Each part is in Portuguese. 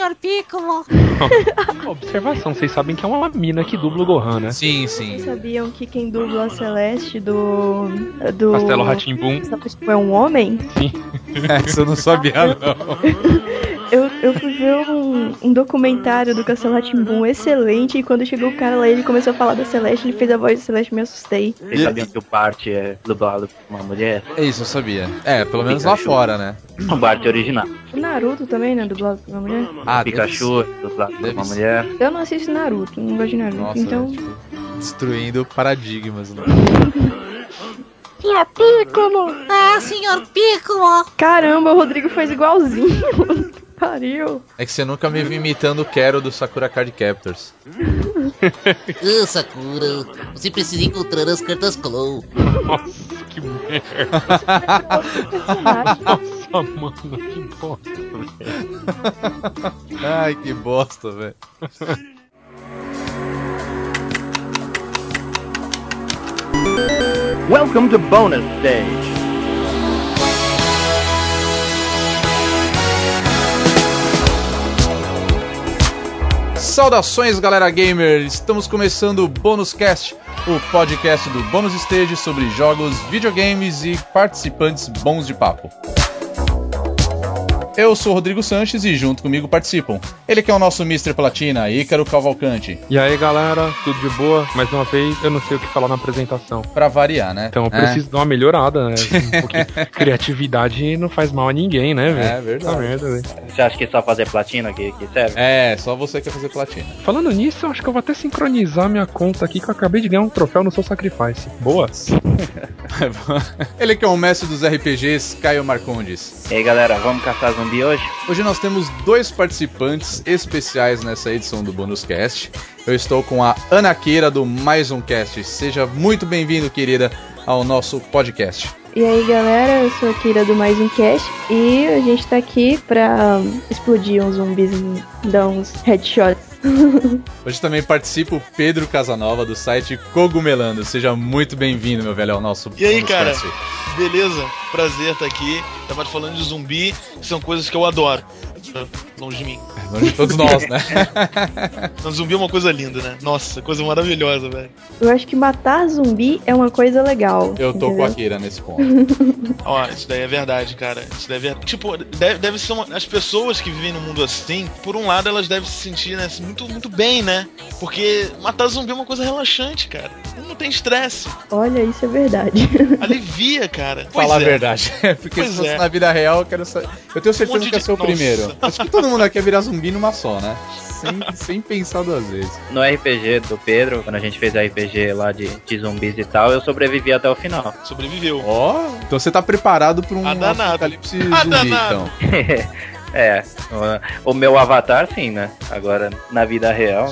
senhor Piccolo. Observação, vocês sabem que é uma mina que dubla o Gohan, né? Sim, sim. Vocês sabiam que quem dubla a Celeste do. do. Castelo Ratimbum. é um homem? Sim. Essa eu não sabia, não. Eu, eu fui ver um, um documentário do Castelo Ratimbum excelente e quando chegou o cara lá ele começou a falar da Celeste, ele fez a voz da Celeste me assustei. Vocês sabiam que o Bart é dublado por uma mulher? É isso, eu sabia. É, pelo menos lá fora, né? O Bart original. O Naruto também, né? Dublado por uma mulher? Ah, Pikachu é dublado por uma mulher. Eu não assisto Naruto, não gosto de Naruto, Nossa, então. tipo, destruindo paradigmas. Né? Senhor Piccolo. Ah, senhor Piccolo. Caramba, o Rodrigo fez igualzinho. Pariu. É que você nunca me viu imitando o Quero do Sakura Card Captors. Ah, Sakura, você precisa encontrar as cartas Claw. Nossa, que merda. Nossa, mano, que bosta, velho. Ai, que bosta, velho. Welcome to bonus stage. Saudações, galera gamer! Estamos começando o Bônus Cast, o podcast do Bônus Stage sobre jogos, videogames e participantes bons de papo. Eu sou o Rodrigo Sanches e junto comigo participam. Ele que é o nosso Mr. Platina, Ícaro Cavalcante. E aí, galera, tudo de boa? Mais uma vez, eu não sei o que falar na apresentação. Pra variar, né? Então eu É. preciso dar uma melhorada, né? Porque criatividade não faz mal a ninguém, né, velho? É verdade. Tá merda, velho. Você acha que é só fazer platina que, que serve? É, só você quer fazer platina. Falando nisso, eu acho que eu vou até sincronizar minha conta aqui, que eu acabei de ganhar um troféu no seu Sacrifice. Boa. Ele que é o mestre dos RPGs, Caio Marcondes. E aí galera, vamos caçar zumbi hoje? Hoje nós temos dois participantes especiais nessa edição do Bônus Cast. Eu estou com a Ana Queira do Mais Um Cast. Seja muito bem-vindo, querida, ao nosso podcast. E aí galera, eu sou a Kira do Mais Um Cast e a gente tá aqui pra um, explodir uns zumbis e dar uns headshots. Hoje também participa o Pedro Casanova do site Cogumelando. Seja muito bem-vindo, meu velho, ao nosso E aí, cara? Cast. Beleza? Prazer estar aqui. Tava falando de zumbi, que são coisas que eu adoro. Longe de mim. Longe de todos nós, né? Não, zumbi é uma coisa linda, né? Nossa, coisa maravilhosa, velho. Eu acho que matar zumbi é uma coisa legal. Eu tô com entendeu? a Kira nesse ponto. Ó, isso daí é verdade, cara. Isso daí é verdade. Tipo, deve, deve ser uma... As pessoas que vivem num mundo assim, por um lado, elas devem se sentir né, muito, muito bem, né? Porque matar zumbi é uma coisa relaxante, cara. Tem estresse. Olha, isso é verdade. Alivia, cara. Pois Falar a é. verdade. Porque Pois se fosse é. na vida real, eu quero saber. Eu tenho certeza Um que ia de- ser o Nossa. primeiro. Acho que todo mundo aqui ia virar zumbi numa só, né? Sem, sem pensar duas vezes. No RPG do Pedro, quando a gente fez RPG lá de, de zumbis e tal, eu sobrevivi até o final. Sobreviveu. Ó, então você tá preparado pra um apocalipse zumbi, então. é, o, o meu avatar sim, né? Agora, na vida real.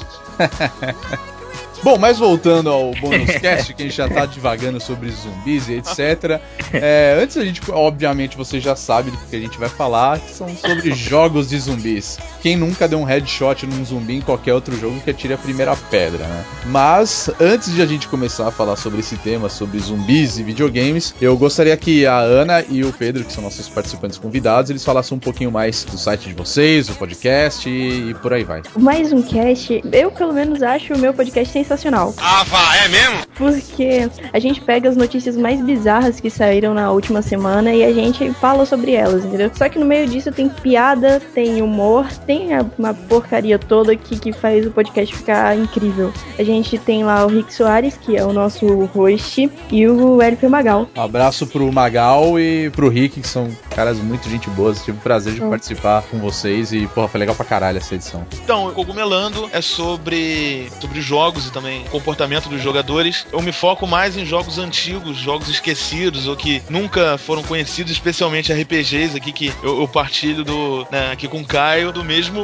Bom, mas voltando ao bônus cast, que a gente já tá divagando sobre zumbis e etc. é, antes a gente, obviamente, você já sabe do que a gente vai falar, que são sobre jogos de zumbis. Quem nunca deu um headshot num zumbi em qualquer outro jogo que atire a primeira pedra, né? Mas, antes de a gente começar a falar sobre esse tema, sobre zumbis e videogames, eu gostaria que a Ana e o Pedro, que são nossos participantes convidados, eles falassem um pouquinho mais do site de vocês, do podcast e, e por aí vai. Mais um cast, eu pelo menos acho o meu podcast sensacional. Ah, vá, é mesmo? Porque a gente pega as notícias mais bizarras que saíram na última semana e a gente fala sobre elas, entendeu? Só que no meio disso tem piada, tem humor, tem a- uma porcaria toda que, que faz o podcast ficar incrível. A gente tem lá o Rick Soares, que é o nosso host, e o LP Magal. Um abraço pro Magal e pro Rick, que são caras muito gente boas. Tive o prazer de Hum. participar com vocês e, porra, foi legal pra caralho essa edição. Então, o Cogumelando é sobre, sobre jogos e também comportamento dos jogadores. Eu me foco mais em jogos antigos, jogos esquecidos ou que nunca foram conhecidos, especialmente RPGs aqui que eu, eu partilho do, né, aqui com o Caio do mesmo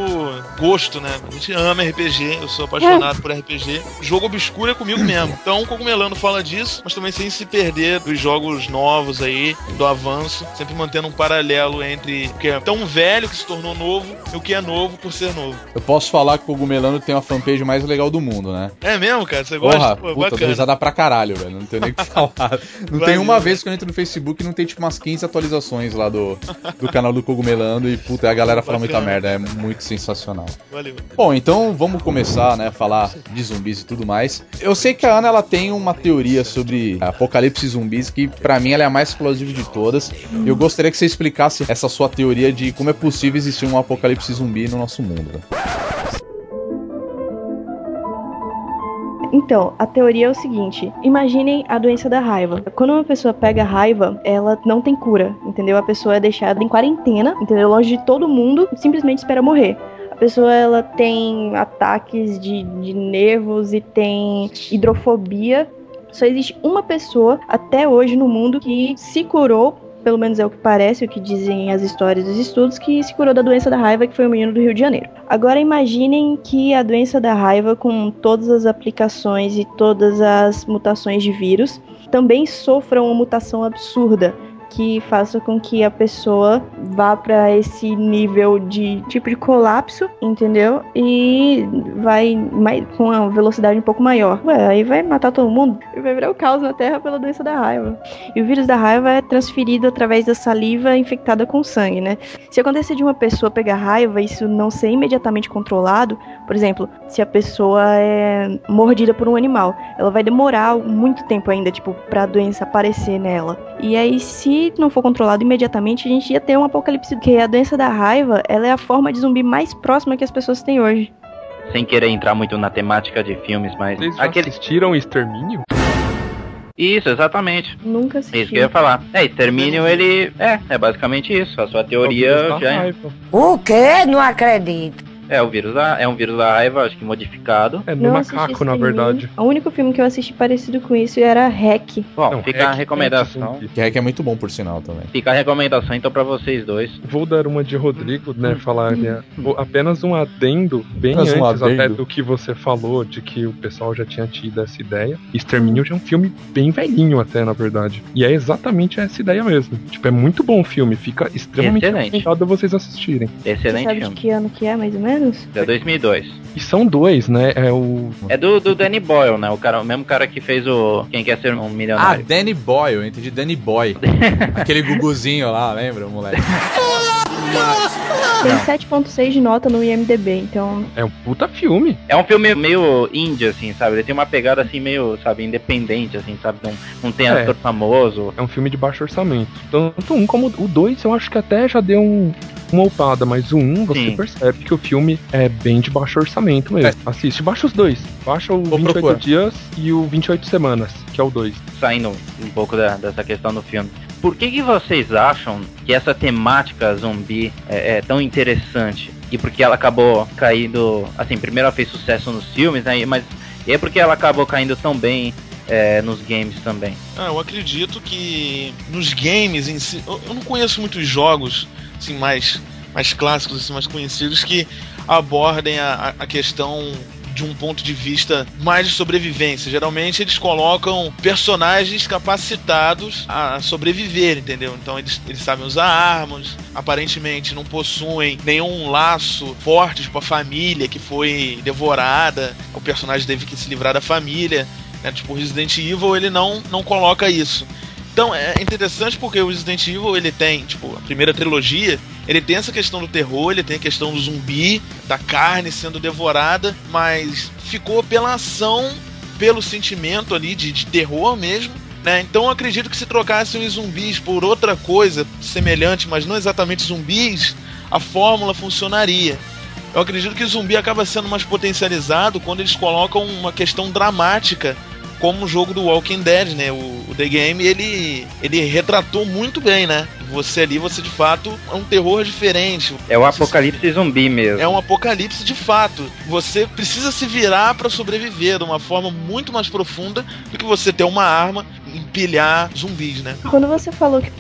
gosto, né? A gente ama RPG, eu sou apaixonado por RPG. Jogo obscuro é comigo mesmo. Então, o Cogumelando fala disso, mas também sem se perder dos jogos novos aí, do avanço, sempre mantendo um paralelo entre o que é tão velho que se tornou novo e o que é novo por ser novo. Eu posso falar que o Cogumelano tem a fanpage mais legal do mundo, né? É mesmo, cara? Você gosta? Porra, Pô, puta, bacana. risada pra caralho, velho. Não tenho nem o que falar. Não tem uma vez que eu entro no Facebook e não tem tipo umas 15 atualizações lá do, do canal do Cogumelando e puta, a galera fala muita merda. É muito sensacional. Valeu. Bom, então vamos começar, né, a falar de zumbis e tudo mais. Eu sei que a Ana ela tem uma teoria sobre apocalipse zumbis que pra mim ela é a mais explosiva de todas. Eu gostaria que você explicasse essa sua teoria de como é possível existir um apocalipse zumbi no nosso mundo. Então, a teoria é o seguinte: imaginem a doença da raiva. Quando uma pessoa pega raiva, ela não tem cura, entendeu? A pessoa é deixada em quarentena, entendeu? Longe de todo mundo, simplesmente espera morrer. A pessoa ela tem ataques de, de nervos e tem hidrofobia. Só existe uma pessoa até hoje no mundo que se curou pelo menos é o que parece, o que dizem as histórias dos estudos, que se curou da doença da raiva, que foi um menino do Rio de Janeiro. Agora imaginem que a doença da raiva, com todas as aplicações e todas as mutações de vírus, também sofra uma mutação absurda que faça com que a pessoa vá para esse nível de tipo de colapso, entendeu? E vai mais, com uma velocidade um pouco maior. Ué, aí vai matar todo mundo e vai virar o caos na Terra pela doença da raiva. E o vírus da raiva é transferido através da saliva infectada com sangue, né? Se acontecer de uma pessoa pegar raiva e isso não ser imediatamente controlado, por exemplo, se a pessoa é mordida por um animal, ela vai demorar muito tempo ainda, tipo, pra doença aparecer nela. E aí, se não for controlado imediatamente, a gente ia ter um apocalipse, porque a doença da raiva, ela é a forma de zumbi mais próxima que as pessoas têm hoje. Sem querer entrar muito na temática de filmes, mas. Vocês já Aquele... assistiram Extermínio? Isso, exatamente. Nunca assisti. Isso que eu ia falar. É, Extermínio, ele. É, é basicamente isso. A sua teoria É já. é- raiva. O quê? Não acredito. É o vírus da. É um vírus da raiva, acho que modificado. É no Não macaco, na verdade. O único filme que eu assisti parecido com isso era Hack. Bom, Não, fica é a que- recomendação. é que- Que é é muito bom por sinal também. Fica a recomendação então pra vocês dois. Vou dar uma de Rodrigo, né? Falar né, apenas um adendo, bem Apenas um antes até adendo. do que você falou, de que o pessoal já tinha tido essa ideia. Extermínio já é um filme bem velhinho, até, na verdade. E é exatamente essa ideia mesmo. Tipo, é muito bom o filme, fica extremamente Excelente. recomendado vocês assistirem. Você Excelente sabe filme. de que ano que é, mais ou menos? É 2002. E são dois, né? É o. É do, do Danny Boyle, né? O, cara, o mesmo cara que fez o Quem Quer Ser um Ah, Milionário. Danny Boy, eu entendi Danny Boy. Aquele guguzinho lá, lembra, moleque? Tem 7.6 de nota no IMDB, então É um puta filme. É um filme meio indie, assim, sabe? Ele tem uma pegada assim, meio, sabe, independente, assim, sabe? Não, não tem É. ator famoso. É um filme de baixo orçamento. Tanto um como o dois, eu acho que até já deu um, uma upada, mas o um você Sim. percebe que o filme é bem de baixo orçamento mesmo. Assiste, baixa os dois. Baixa o Vou 28 procurar. dias e o 28 semanas, que é o 2. Saindo um pouco da- dessa questão do filme. Por que, que vocês acham que essa temática zumbi é, é tão interessante? E porque ela acabou caindo. Assim, primeiro ela fez sucesso nos filmes, né? Mas e é porque ela acabou caindo tão bem é, nos games também. Ah, eu acredito que nos games em si. Eu, eu não conheço muitos jogos assim, mais, mais clássicos, assim, mais conhecidos, que abordem a, a- questão de um ponto de vista mais de sobrevivência. Geralmente eles colocam personagens capacitados a sobreviver, entendeu? Então eles, eles sabem usar armas, aparentemente não possuem nenhum laço forte tipo a família que foi devorada, o personagem teve que se livrar da família né? Tipo, Resident Evil ele não, não coloca isso. Então é interessante porque o Resident Evil ele tem, tipo, a primeira trilogia, ele tem essa questão do terror, ele tem a questão do zumbi, da carne sendo devorada, mas ficou pela ação, pelo sentimento ali de, de terror mesmo. Né? Então eu acredito que se trocassem os zumbis por outra coisa semelhante, mas não exatamente zumbis, a fórmula funcionaria. Eu acredito que o zumbi acaba sendo mais potencializado quando eles colocam uma questão dramática, como o jogo do Walking Dead, né? O, o The Game, ele, ele retratou muito bem, né? Você ali, você de fato é um terror diferente. É o apocalipse zumbi mesmo. É um apocalipse de fato. Você precisa se virar para sobreviver de uma forma muito mais profunda do que você ter uma arma e empilhar zumbis, né? Quando você falou que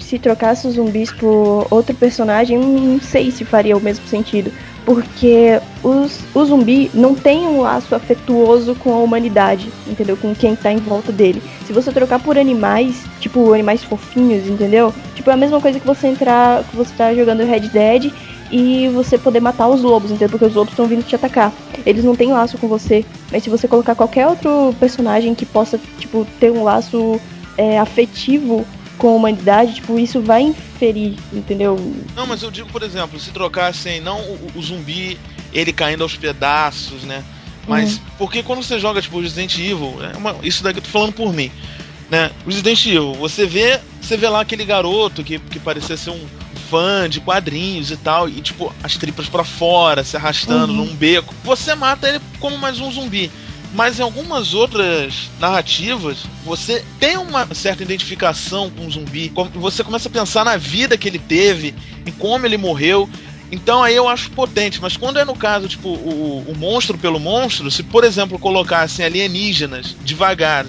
se trocasse os zumbis por outro personagem, não sei se faria o mesmo sentido. Porque os, o zumbi não tem um laço afetuoso com a humanidade, entendeu? Com quem tá em volta dele. Se você trocar por animais, tipo animais fofinhos, entendeu? Tipo, é a mesma coisa que você entrar, que você tá jogando Red Dead e você poder matar os lobos, entendeu? Porque os lobos estão vindo te atacar. Eles não têm laço com você, mas se você colocar qualquer outro personagem que possa, tipo, ter um laço é, afetivo com a humanidade, tipo, isso vai inferir, entendeu? Não, mas eu digo, por exemplo, se trocassem não o, o zumbi, ele caindo aos pedaços, né? Mas, porque quando você joga, tipo, Resident Evil, é uma- isso daqui eu tô falando por mim, né? Resident Evil, você vê, você vê lá aquele garoto que, que parecia ser um fã de quadrinhos e tal, e tipo, as tripas pra fora, se arrastando Uhum. num beco. Você mata ele como mais um zumbi. Mas em algumas outras narrativas, você tem uma certa identificação com o zumbi. Você começa a pensar na vida que ele teve, em como ele morreu. Então aí eu acho potente, mas quando é no caso, tipo, o, o monstro pelo monstro, se por exemplo colocassem alienígenas devagar,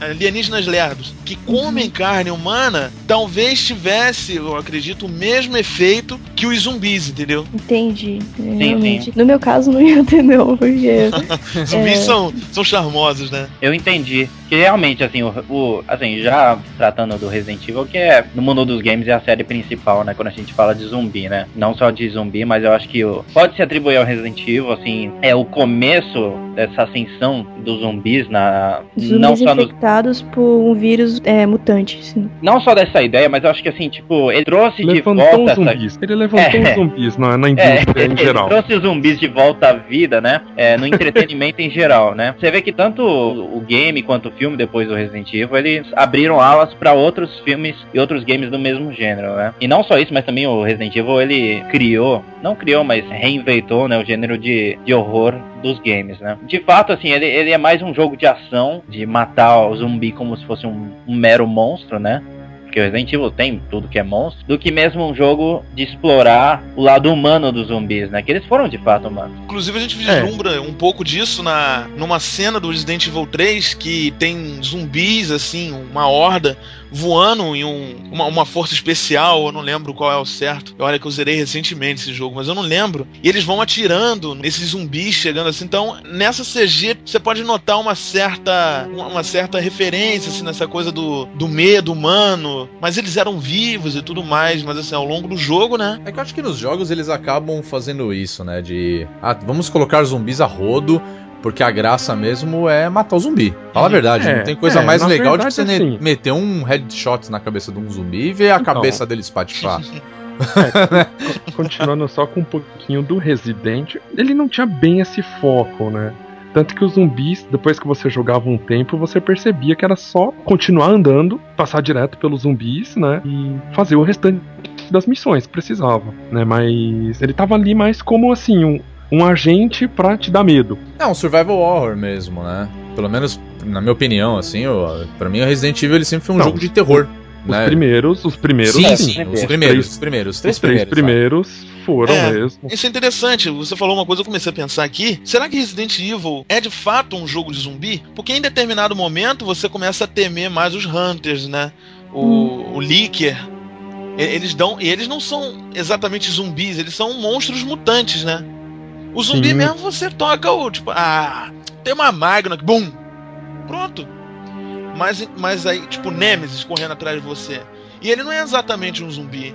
alienígenas lerdos, que comem carne humana, talvez tivesse, eu acredito, o mesmo efeito que os zumbis, entendeu? Entendi. Sim, realmente. No meu caso não ia ter não, porque Zumbis É. são, são charmosos, né? Eu entendi. Que realmente, assim, o, o- assim, já tratando do Resident Evil, que é no mundo dos games é a série principal, né? Quando a gente fala de zumbi, né? Não só de zumbi, mas eu acho que o, pode se atribuir ao Resident Evil, assim, é o começo dessa ascensão dos zumbis na. não zumbis só nos infectados por um vírus é, mutante. assim. Não só dessa ideia, mas eu acho que assim, tipo, ele trouxe de Levantou volta os essa. zumbis. Ele levantou É. os zumbis na, na É, indústria em ele geral. trouxe os zumbis de volta à vida, né? É, no entretenimento em geral, né? Você vê que tanto o o game quanto o filme, depois do Resident Evil, eles abriram alas para outros filmes e outros games do mesmo gênero, né? E não só isso, mas também o Resident Evil, ele criou, não criou, mas reinventou, né? O gênero de, de horror dos games, né? De fato, assim, ele, ele é mais um jogo de ação, de matar o zumbi como se fosse um, um mero monstro, né? Porque o Resident Evil tem tudo que é monstro, do que mesmo um jogo de explorar o lado humano dos zumbis, né? Que eles foram de fato humanos. Inclusive a gente É. vislumbra um pouco disso na numa cena do Resident Evil 3 que tem zumbis assim, uma horda voando em um, uma, uma força especial, eu não lembro qual é o certo. Olha que eu zerei recentemente esse jogo, mas eu não lembro. E eles vão atirando nesses zumbis chegando assim. Então, nessa CG você pode notar uma certa uma, uma certa referência assim nessa coisa do, do medo humano, mas eles eram vivos e tudo mais, mas assim, ao longo do jogo, né? É que eu acho que nos jogos eles acabam fazendo isso, né? De. Ah, vamos colocar zumbis a rodo, porque a graça mesmo é matar o zumbi. Fala a verdade, É, não tem coisa é, mais legal de verdade, você assim. meter um headshot na cabeça de um zumbi e ver a Então. cabeça dele espatifar. Continuando só com um pouquinho do Resident, ele não tinha bem esse foco, né? Tanto que os zumbis, depois que você jogava um tempo, você percebia que era só continuar andando, passar direto pelos zumbis, né? E fazer o restante das missões que precisava, né? Mas ele tava ali mais como assim, um, um agente pra te dar medo. É um survival horror mesmo, né? Pelo menos, na minha opinião, assim, pra mim o Resident Evil ele sempre foi um Não, jogo de terror. Os né? primeiros, os primeiros, Sim, sim, sim. os Os primeiros, três- os primeiros, os os três três primeiros. primeiros foram É. mesmo. Isso é interessante. Você falou uma coisa, eu comecei a pensar aqui. Será que Resident Evil é de fato um jogo de zumbi? Porque em determinado momento você começa a temer mais os Hunters, né? O, o Licker. Eles dão. E eles não são exatamente zumbis, eles são monstros mutantes, né? O zumbi Sim. mesmo você toca o. Tipo, ah, tem uma magna, bum! Pronto. Mas, mas aí, tipo, Nemesis correndo atrás de você. E ele não é exatamente um zumbi.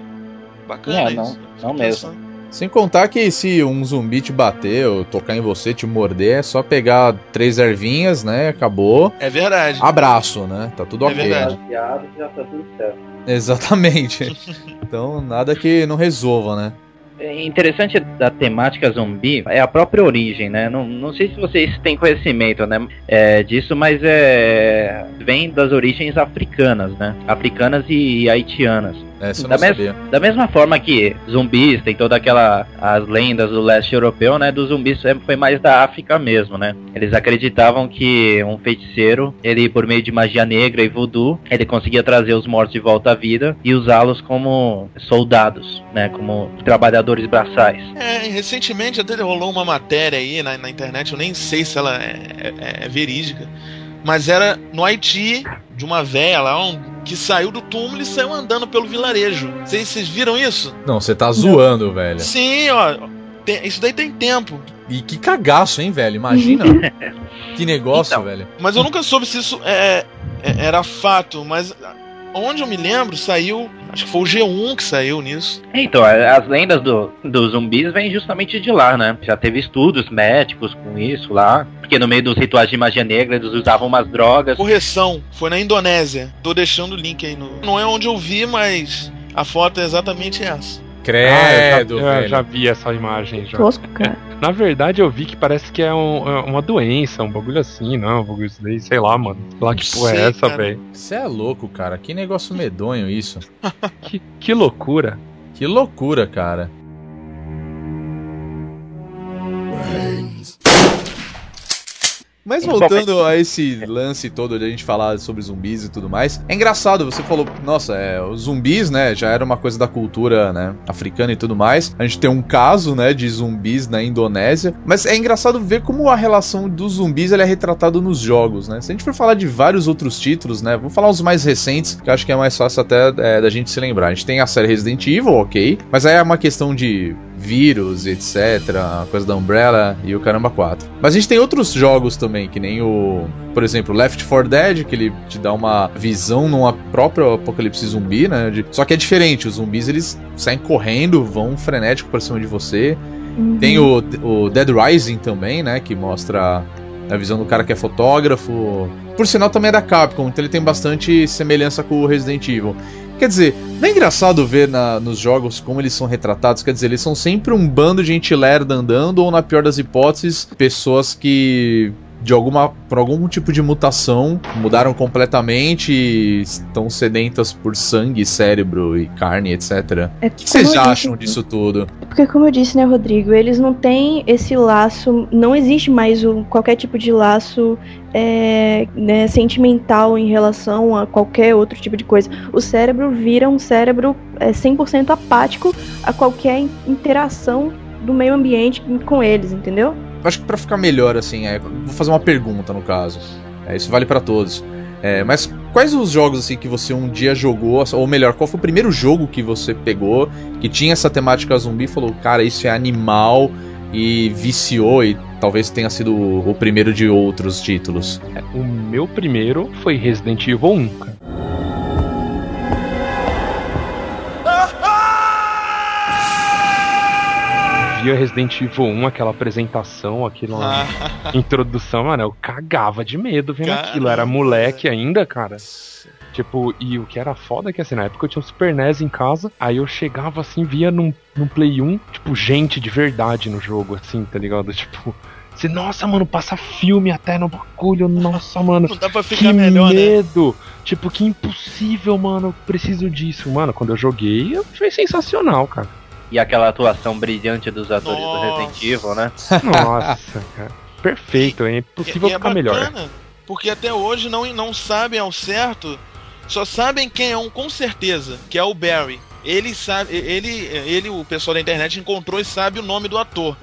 Bacana É, não, isso. não Fico mesmo. Sem contar que se um zumbi te bater ou tocar em você, te morder, é só pegar três ervinhas, né? Acabou. É verdade. Abraço, né? Tá tudo É ok. verdade. Baseado, já tá tudo certo. Exatamente. então, nada que não resolva, né? É interessante da temática zumbi é a própria origem, né? Não, não sei se vocês têm conhecimento, né, é, disso, mas é vem das origens africanas, né? Africanas e haitianas. Essa eu Da não mes- sabia. Da mesma forma que zumbis tem toda aquela as lendas do leste europeu, né? Dos zumbis sempre foi mais da África mesmo, né? Eles acreditavam que um feiticeiro, ele por meio de magia negra e voodoo, ele conseguia trazer os mortos de volta à vida e usá-los como soldados, né? Como trabalhadores braçais. É, e recentemente até rolou uma matéria aí na, na internet, eu nem sei se ela é, é- é verídica, mas era no Haiti, de uma véia lá, um- que saiu do túmulo e saiu andando pelo vilarejo. Vocês vocês viram isso? Não, você tá zoando, velho. Sim, ó. tem- isso daí tem tempo. E que cagaço, hein, velho? Imagina. que negócio, Então. velho. Mas eu nunca soube se isso é, é- era fato, mas onde eu me lembro, saiu. Acho que foi o G1 que saiu nisso. Então, as lendas do, dos zumbis vêm justamente de lá, né? Já teve estudos médicos com isso lá. Porque no meio dos rituais de magia negra eles usavam umas drogas. Correção, foi na Indonésia. Tô deixando o link aí no. Não é onde eu vi, mas a foto é exatamente essa. Credo, ah, eu, já, eu velho. já vi essa imagem já. Tosco, cara. Na verdade, eu vi que parece que é um- é uma doença, um bagulho assim, não, um bagulho isso daí, sei lá, mano. Sei lá que porra é essa, velho. Você é louco, cara. Que negócio medonho isso. Que, que loucura. Que loucura, cara. Mas voltando a esse lance todo de a gente falar sobre zumbis e tudo mais, é engraçado, você falou, nossa, é, os zumbis, né, já era uma coisa da cultura, né, africana e tudo mais. A gente tem um caso, né, de zumbis na Indonésia, mas é engraçado ver como a relação dos zumbis ela é retratada nos jogos, né. Se a gente for falar de vários outros títulos, né, vou falar os mais recentes, que eu acho que é mais fácil até é, da gente se lembrar. A gente tem a série Resident Evil, ok, mas aí é uma questão de vírus, etc, a coisa da Umbrella e o caramba 4. Mas a gente tem outros jogos também, que nem o, por exemplo, Left 4 Dead, que ele te dá uma visão numa própria apocalipse zumbi, né? de- só que é diferente, os zumbis eles saem correndo, vão frenético pra cima de você. Uhum. Tem o, o Dead Rising também, né? Que mostra a visão do cara que é fotógrafo. Por sinal, também é da Capcom, então ele tem bastante semelhança com o Resident Evil. Quer dizer, não é engraçado ver na- nos jogos como eles são retratados? Quer dizer, eles são sempre um bando de gente lerda andando, ou na pior das hipóteses, pessoas que. De alguma, por algum tipo de mutação, mudaram completamente e estão sedentas por sangue, cérebro e carne, etc. É O que vocês acham disse- disso tudo? Porque como eu disse, né, Rodrigo, eles não têm esse laço, não existe mais o, qualquer tipo de laço é, né, sentimental em relação a qualquer outro tipo de coisa. O cérebro vira um cérebro é, 100% apático a qualquer in- interação do meio ambiente com eles, entendeu? Acho que pra ficar melhor, assim, é, vou fazer uma pergunta no caso. É, isso vale pra todos. É, mas quais os jogos assim que você um dia jogou, ou melhor, qual foi o primeiro jogo que você pegou que tinha essa temática zumbi e falou, cara, isso é animal e viciou e talvez tenha sido o, primeiro de outros títulos? O meu primeiro foi Resident Evil 1, cara. Via Resident Evil 1, aquela apresentação, aquela Ah, introdução, mano, eu cagava de medo vendo Caramba. aquilo. Era moleque ainda, cara. Tipo, e o que era foda é que assim, na época eu tinha um Super NES em casa, aí eu chegava assim, via num, num Play 1, tipo, gente de verdade no jogo, assim, tá ligado? Tipo, você, nossa, mano, passa filme até no bagulho, nossa, mano. não dá pra Que ficar melhor, né? medo! Tipo, que impossível, mano. Eu preciso disso. Mano, quando eu joguei, foi sensacional, cara. E aquela atuação brilhante dos atores do Nossa. Resident Evil, né? Nossa, cara. Perfeito, é impossível E- e ficar é melhor. bacana, Porque até hoje não, não sabem ao certo, só sabem quem é um com certeza, que é o Barry. Ele sabe, ele, ele, o pessoal da internet encontrou e sabe o nome do ator.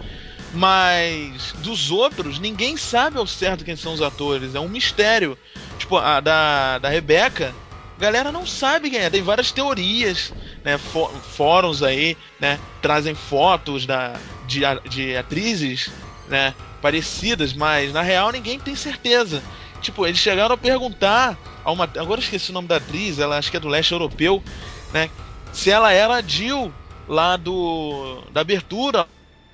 Mas dos outros, ninguém sabe ao certo quem são os atores. É um mistério. Tipo, a da, da Rebeca, galera não sabe quem é. Tem várias teorias, né? fó- Fóruns aí, né? Trazem fotos da, de, de atrizes, né? Parecidas, mas na real ninguém tem certeza. Tipo, eles chegaram a perguntar a uma. Agora eu esqueci o nome da atriz, ela acho que é do leste europeu, né? Se ela era a Jill lá do. da abertura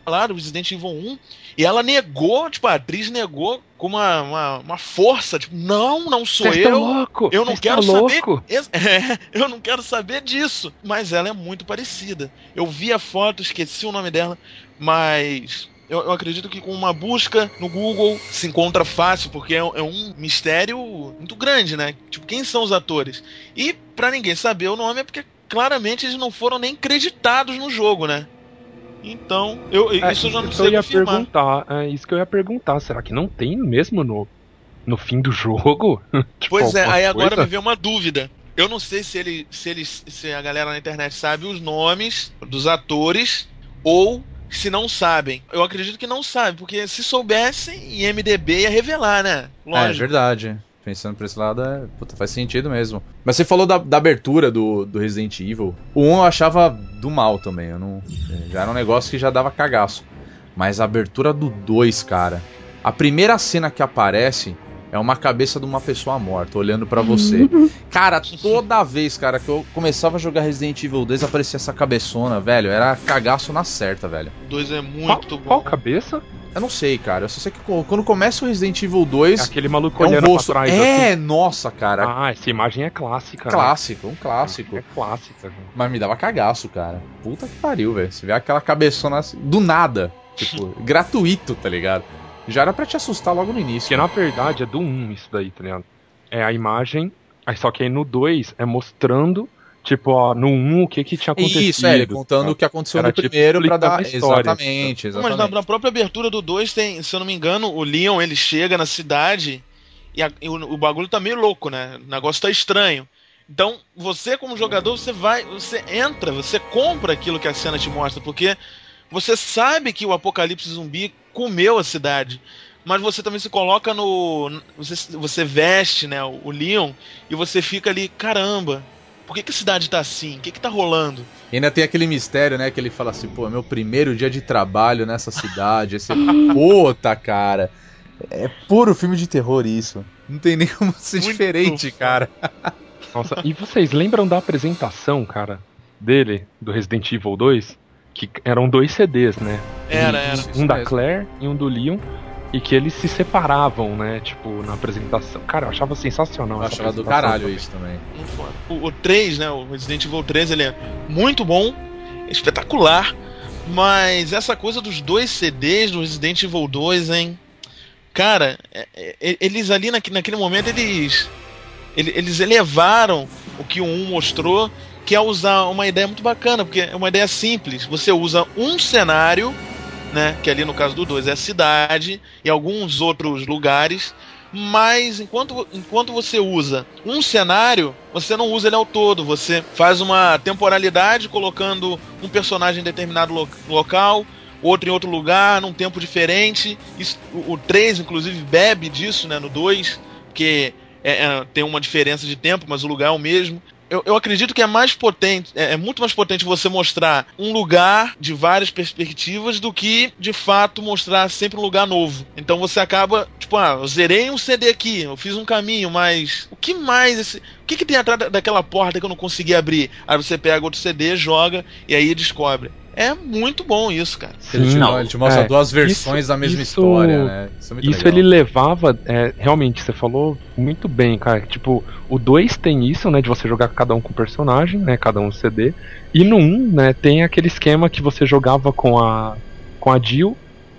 lá do Resident Evil 1. E ela negou, tipo, a atriz negou com uma, uma, uma força, tipo, não, não sou Cês eu. louco? Eu não quero tá saber. É, eu não quero saber disso. Mas ela é muito parecida. Eu vi a foto, esqueci o nome dela, mas. Eu, eu acredito que com uma busca no Google se encontra fácil, porque é, é um mistério muito grande, né? Tipo, quem são os atores? E pra ninguém saber o nome é porque claramente eles não foram nem creditados no jogo, né? Então, eu, É, isso eu já não que sei eu ia confirmar. perguntar. É isso que eu ia perguntar. Será que não tem mesmo no, no fim do jogo? Tipo, Pois é, aí agora coisa? me veio uma dúvida. Eu não sei se ele, se eles, se a galera na internet sabe os nomes dos atores ou se não sabem. Eu acredito que não sabem, porque se soubessem, IMDB ia revelar, né? É, Lógico. verdade. Pensando por esse lado, é, puta, faz sentido mesmo. Mas você falou da, da abertura do, do Resident Evil. O 1 eu achava do mal também. Eu não, já era um negócio que já dava cagaço. Mas a abertura do 2, cara. A primeira cena que aparece é uma cabeça de uma pessoa morta olhando pra você. cara, toda vez, cara, que eu começava a jogar Resident Evil 2, aparecia essa cabeçona, velho. Era cagaço na certa, velho. O 2 é Qual, muito qual bom. cabeça? Eu não sei, cara. Eu só sei que quando começa o Resident Evil 2, É aquele maluco é um olhando rosto. pra trás. É, assim. nossa, cara. Ah, essa imagem é clássica. né? clássico, um clássico. É clássica. né? Mas me dava cagaço, cara. Puta que pariu, velho. Você vê aquela cabeçona assim, do nada. Tipo, gratuito, tá ligado? Já era pra te assustar logo no início. Porque na verdade é do 1 isso daí, tá ligado? É a imagem, aí só que aí no 2 é mostrando, tipo, ó, no 1 o que que tinha acontecido. Isso, é, ele contando o que aconteceu Era no tipo primeiro pra dar. a história. Exatamente, Não, Mas exatamente. na, na própria abertura do 2 tem, se eu não me engano, o Leon ele chega na cidade e, a- e o, o bagulho tá meio louco, né? O negócio tá estranho. Então, você como jogador, você vai, você entra, você compra aquilo que a cena te mostra, porque você sabe que o apocalipse zumbi comeu a cidade. Mas você também se coloca no. Você, você veste, né, o Leon, e você fica ali, caramba, por que, que a cidade tá assim? O que, que tá rolando? E ainda tem aquele mistério, né? Que ele fala assim, pô, é meu primeiro dia de trabalho nessa cidade. Esse... Puta, cara. É puro filme de terror isso. Não tem nem como ser Muito diferente, cara. Nossa, e vocês lembram da apresentação, cara, dele, do Resident Evil 2? Que eram dois CDs, né? Era, um, era. Um da mesmo. Claire e um do Leon. E que eles se separavam, né? Tipo, na apresentação. Cara, eu achava sensacional. Eu achava do caralho também. isso também. Muito foda. O, o 3, né? O Resident Evil 3, ele é muito bom, espetacular. Mas essa coisa dos dois CDs do Resident Evil 2, hein? Cara, é- é- eles ali naque- naquele momento, eles. ele- Eles elevaram o que o 1 mostrou, que é usar uma ideia muito bacana, porque é uma ideia simples. Você usa um cenário, né? Que ali no caso do 2 é a cidade e alguns outros lugares. Mas enquanto, enquanto você usa um cenário, você não usa ele ao todo. Você faz uma temporalidade colocando um personagem em determinado lo- local, outro em outro lugar, num tempo diferente. Isso, o, o 3, inclusive, bebe disso né, no 2, porque é- é, tem uma diferença de tempo, mas o lugar é o mesmo. Eu, eu acredito que é mais potente, é, é muito mais potente você mostrar um lugar de várias perspectivas do que, de fato, mostrar sempre um lugar novo. Então você acaba, tipo, ah, eu zerei um CD aqui, eu fiz um caminho, mas o que mais esse. O que, que tem atrás da- daquela porta que eu não consegui abrir? Aí você pega outro CD, joga e aí descobre. É muito bom isso, cara. Ele te, Não, ele te mostra é, duas versões isso- da mesma isso- história, né? Isso é muito Isso legal. ele levava, é, realmente, você falou muito bem, cara. Tipo, o 2 tem isso, né? De você jogar cada um com personagem, né? Cada um CD. E no 1, um, né, tem aquele esquema que você jogava com a. com a Jill,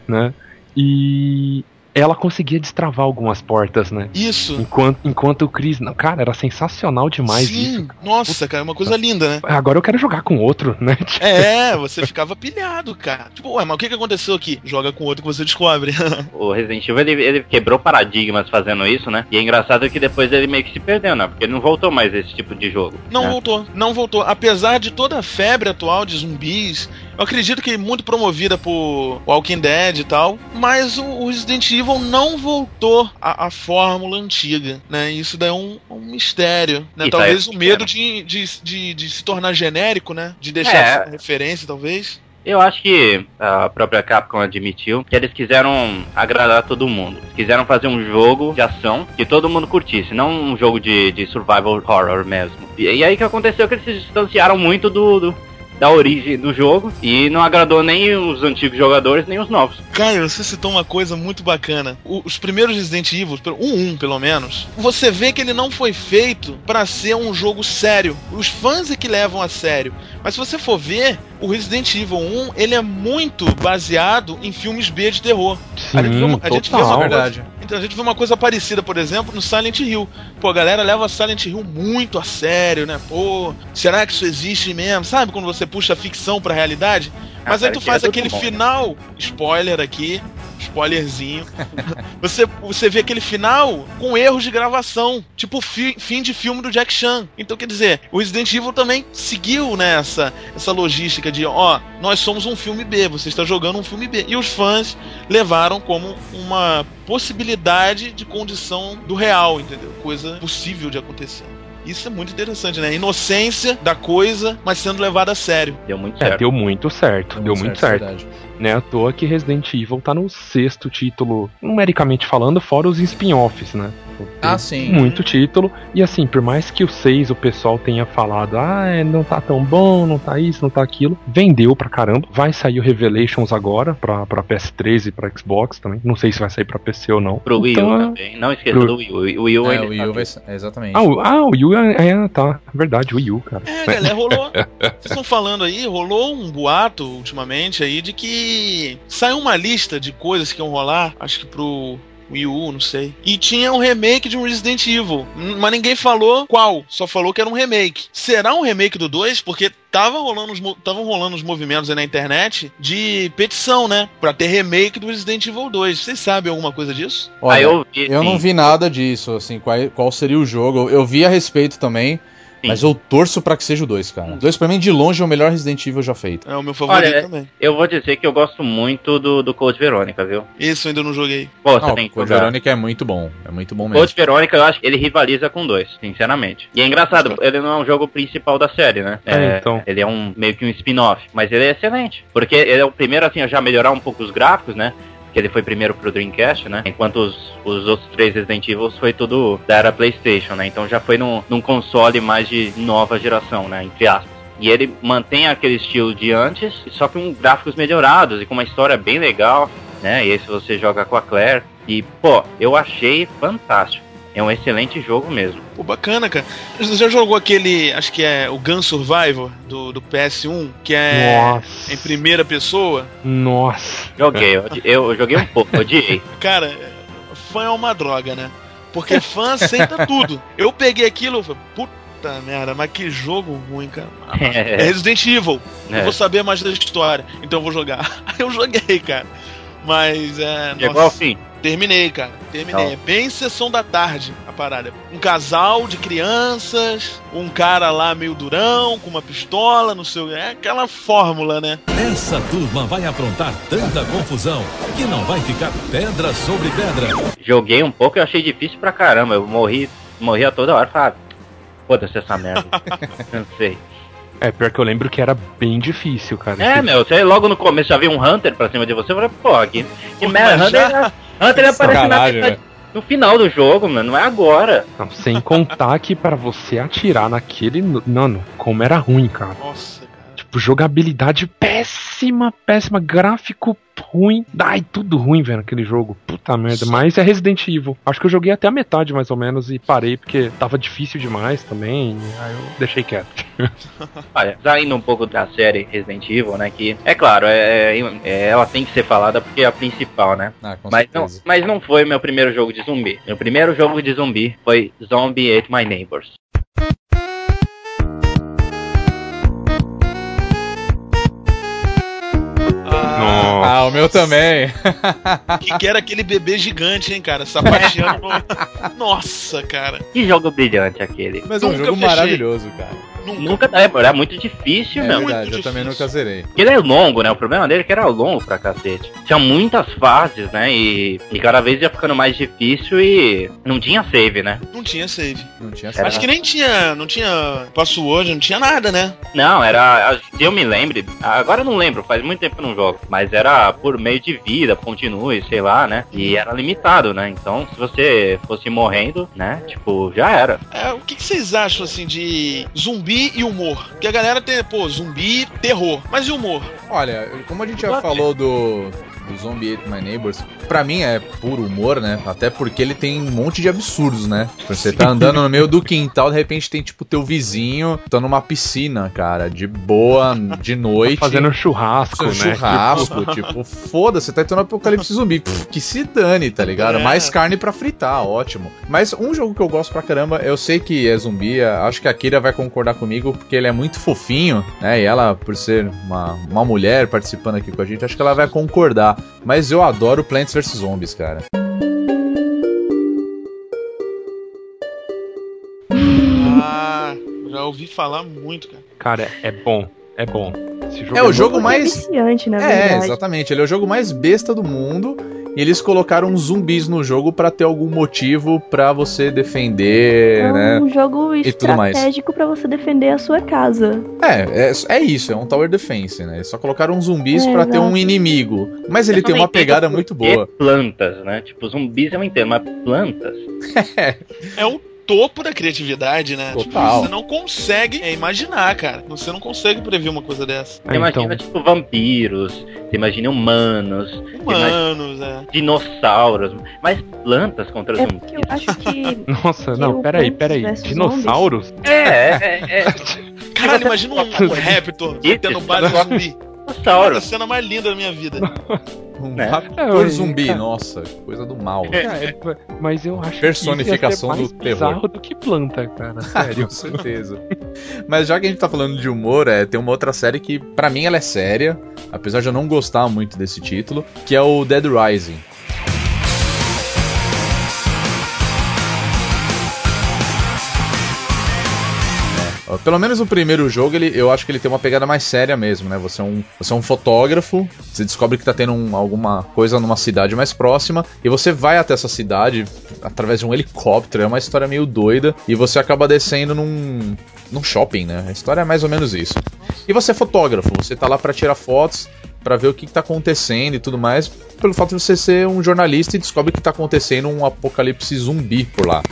né? E ela conseguia destravar algumas portas, né? Isso. Enquanto, enquanto o Chris. Não, cara, era sensacional demais Sim, isso. nossa, cara, é uma coisa linda, né? Agora eu quero jogar com outro, né? Tipo, É, você ficava pilhado, cara. Tipo, ué, mas o que, que aconteceu aqui? Joga com outro que você descobre. O Resident Evil ele, ele quebrou paradigmas fazendo isso, né? E é engraçado que depois ele meio que se perdeu, né? Porque ele não voltou mais esse tipo de jogo. Não né? voltou, não voltou. Apesar de toda a febre atual de zumbis, eu acredito que muito promovida por Walking Dead e tal, mas o, Resident Evil não voltou à, à fórmula antiga, né? Isso daí é um, um mistério, né? E tá Talvez aí, o medo de, de, de, de se tornar genérico, né? De deixar É. referência, talvez. Eu acho que a própria Capcom admitiu que eles quiseram agradar todo mundo. Eles quiseram fazer um jogo de ação que todo mundo curtisse, não um jogo de, de survival horror mesmo. E, e aí que aconteceu que eles se distanciaram muito do, do- da origem do jogo e não agradou nem os antigos jogadores nem os novos. Caio, você citou uma coisa muito bacana. O- os primeiros Resident Evil, um 1 pelo menos, você vê que ele não foi feito pra ser um jogo sério. Os fãs é que levam a sério. Mas se você for ver, o Resident Evil 1, ele é muito baseado em filmes B de terror. sim, a gente vê uma- a gente vê uma verdade. Então a gente vê uma coisa parecida, por exemplo, no Silent Hill. Pô, a galera leva Silent Hill muito a sério, né? Pô, será que isso existe mesmo? Sabe quando você puxa a ficção pra realidade? Mas Ah, aí tu faz é tudo aquele né? final, spoiler aqui, spoilerzinho. você, você vê aquele final com erros de gravação, tipo fi- fim de filme do Jack Chan. Então quer dizer, o Resident Evil também seguiu nessa essa logística de, ó, nós somos um filme B, você está jogando um filme B. E os fãs levaram como uma possibilidade de condição do real, entendeu? Coisa possível de acontecer. Isso é muito interessante, né? Inocência da coisa, mas sendo levada a sério. Deu muito É, certo. deu muito certo, deu muito certo. Não é à toa que Resident Evil tá no sexto título, numericamente falando, fora os spin-offs, né? Ah, sim. Muito título. E assim, por mais que o 6 o pessoal tenha falado, ah, é, não tá tão bom, não tá isso, não tá aquilo, vendeu pra caramba. Vai sair o Revelations agora pra, pra PS3 e pra Xbox também. Não sei se vai sair pra PC ou não. Pro Wii U Então, também. Não esqueça pro- do Wii U. O Wii U É, ainda o Wii tá U vai vivo. ser- é, exatamente. Ah, o, ah, o Wii U é, é, tá, verdade, o Wii U, cara. É, galera, rolou. Vocês estão falando aí, rolou um boato ultimamente aí de que saiu uma lista de coisas que iam rolar, acho que pro Wii U, não sei. E tinha um remake de um Resident Evil. Mas ninguém falou qual, só falou que era um remake. Será um remake do 2? Porque tava rolando os, tavam rolando os movimentos aí na internet de petição, né? Pra ter remake do Resident Evil 2. Vocês sabem alguma coisa disso? Olha, Ah, eu vi, eu não vi nada disso, assim, qual, qual seria o jogo. Eu vi a respeito também, Sim. mas eu torço pra que seja o 2, cara. O 2 pra mim, de longe, é o melhor Resident Evil já feito. É o meu favorito Olha, também. Eu vou dizer que eu gosto muito do, do Code Verônica, viu? Eu ainda não joguei. Pô, você Não, tem o que Code jogar. Verônica é muito bom, é muito bom mesmo. Code Verônica, eu acho que ele rivaliza com dois, sinceramente. E é engraçado, ele não é um jogo principal da série, né? É, então. Ele é um meio que um spin-off, mas ele é excelente. Porque ele é o primeiro, assim, a já melhorar um pouco os gráficos, né? Que ele foi primeiro pro Dreamcast, né? Enquanto os, os outros três Resident Evil foi tudo da era PlayStation, né? Então já foi num, num console mais de nova geração, né? Entre aspas. E ele mantém aquele estilo de antes, só com gráficos melhorados e com uma história bem legal, né? E se você joga com a Claire. E, pô, eu achei fantástico. É um excelente jogo mesmo. Pô, bacana, cara. Você já jogou aquele, acho que é o Gun Survivor do, do PS1, que é Nossa. em primeira pessoa? Nossa. Joguei, eu, eu joguei um pouco, odiei. Cara, fã é uma droga, né? Porque fã aceita tudo. Eu peguei aquilo e falei, puta merda, mas que jogo ruim, cara. É É, Resident Evil. Eu é. vou saber mais da história, então eu vou jogar. Aí eu joguei, cara. Mas é. Chegou ao nossa, fim. Terminei, cara. Terminei. Não. É bem sessão da tarde a parada. Um casal de crianças, um cara lá meio durão, com uma pistola, não sei o É aquela fórmula, né? Essa turma vai aprontar tanta confusão que não vai ficar pedra sobre pedra. Joguei um pouco e achei difícil pra caramba. Eu morri, morri a toda hora. Falei, ah, foda-se essa merda. Não sei. É, pior que eu lembro que era bem difícil, cara. É, meu, você logo no começo já viu um Hunter pra cima de você. Eu falei, pô, que, que merda. Hunter, já- Hunter aparece na metade- né? no final do jogo, mano. Não é agora. Não, sem contar que pra você atirar naquele. Mano, como era ruim, cara. Nossa, cara. Tipo, jogabilidade péssima, péssima, gráfico ruim. Ai, tudo ruim, velho, aquele jogo. Puta merda. Mas é Resident Evil. Acho que eu joguei até a metade, mais ou menos, e parei porque tava difícil demais também. Aí eu deixei quieto. Olha, saindo um pouco da série Resident Evil, né? Que, é claro, é, é- ela tem que ser falada porque é a principal, né? Ah, com Mas não, mas não foi meu primeiro jogo de zumbi. Meu primeiro jogo de zumbi foi Zombie Ate My Neighbors. Ah, Ah, o meu também. que, que era aquele bebê gigante, hein, cara? Sapateando. no- Nossa, cara. Que jogo brilhante aquele. Mas é um jogo fechei. maravilhoso, cara. Nunca. Nunca é, era muito difícil, É meu. muito verdade, eu também difícil. nunca zerei. Porque ele é longo, né? O problema dele é que era longo pra cacete. Tinha muitas fases, né? E, e cada vez ia ficando mais difícil e não tinha save, né? Não tinha save. Não tinha Era- Acho que nem tinha. Não tinha password, não tinha nada, né? Não, era. Se eu me lembre, agora eu não lembro, faz muito tempo que eu não jogo. Mas era por meio de vida, continue, sei lá, né? E era limitado, né? Então, se você fosse morrendo, né? Tipo, já era. É, o que, que vocês acham, assim, de zumbi e humor? Porque a galera tem, pô, zumbi, terror. Mas e humor? Olha, como a gente já falou do, do Zombie Ate My Neighbors, pra mim é puro humor, né? Até porque ele tem um monte de absurdos, né? Você tá andando no meio do quintal, de repente tem tipo teu vizinho, tá numa piscina, cara, de boa, de noite. Fazendo churrasco, Fazendo né? churrasco, tipo, foda-se, tá tendo um apocalipse zumbi. Pff, que se dane, tá ligado? É. Mais carne pra fritar, ótimo. Mas um jogo que eu gosto pra caramba, eu sei que é zumbi, acho que a Kira vai concordar comigo, porque ele é muito fofinho, né? E ela, por ser uma, uma mulher participando aqui com a gente, acho que ela vai concordar. Mas eu adoro Plants vs Zombies, cara. Ah, já ouvi falar muito, cara. Cara, é bom. É bom. Esse jogo É o bom. jogo Ele mais. viciante, na É, verdade. exatamente. Ele é o jogo mais besta do mundo. e eles colocaram zumbis no jogo pra ter algum motivo pra você defender, É né? um jogo estratégico pra você defender a sua casa. É, é, é isso, é um Tower Defense, né? Eles só colocaram zumbis É, pra ter um inimigo. Mas ele tem uma pegada muito boa. Plantas, né? Tipo, zumbis eu entendo, mas plantas? É o topo da criatividade, né? Tipo, Total. você não consegue é, imaginar, cara. Você não consegue prever uma coisa dessa. Ah, Você imagina, então, tipo, vampiros, você imagina humanos, você imagina Humanos, é. dinossauros, mas plantas contra É zumbis. eu acho que. Nossa, que não, peraí, peraí. Dinossauros? É, é, é. Caralho, imagina um, um Raptor tendo base zumbi. Cara, a Dinossauro. cena mais linda da minha vida. Um É. raptor É, zumbi, cara. nossa, coisa do mal. É, mas eu acho Personificação que isso ia ser do mais terror. bizarro do que planta, cara. Sério. Com certeza. Mas já que a gente tá falando de humor, é, tem uma outra série que, pra mim, ela é séria, apesar de eu não gostar muito desse título, que é o Dead Rising. Pelo menos o primeiro jogo, ele, eu acho que ele tem uma pegada mais séria mesmo, né? Você é um, você é um fotógrafo, você descobre que tá tendo um- alguma coisa numa cidade mais próxima, e você vai até essa cidade através de um helicóptero, é uma história meio doida, e você acaba descendo num, num shopping, né? A história é mais ou menos isso. E você é fotógrafo, você tá lá pra tirar fotos, pra ver o que, que tá acontecendo e tudo mais, pelo fato de você ser um jornalista e descobre que tá acontecendo um apocalipse zumbi por lá.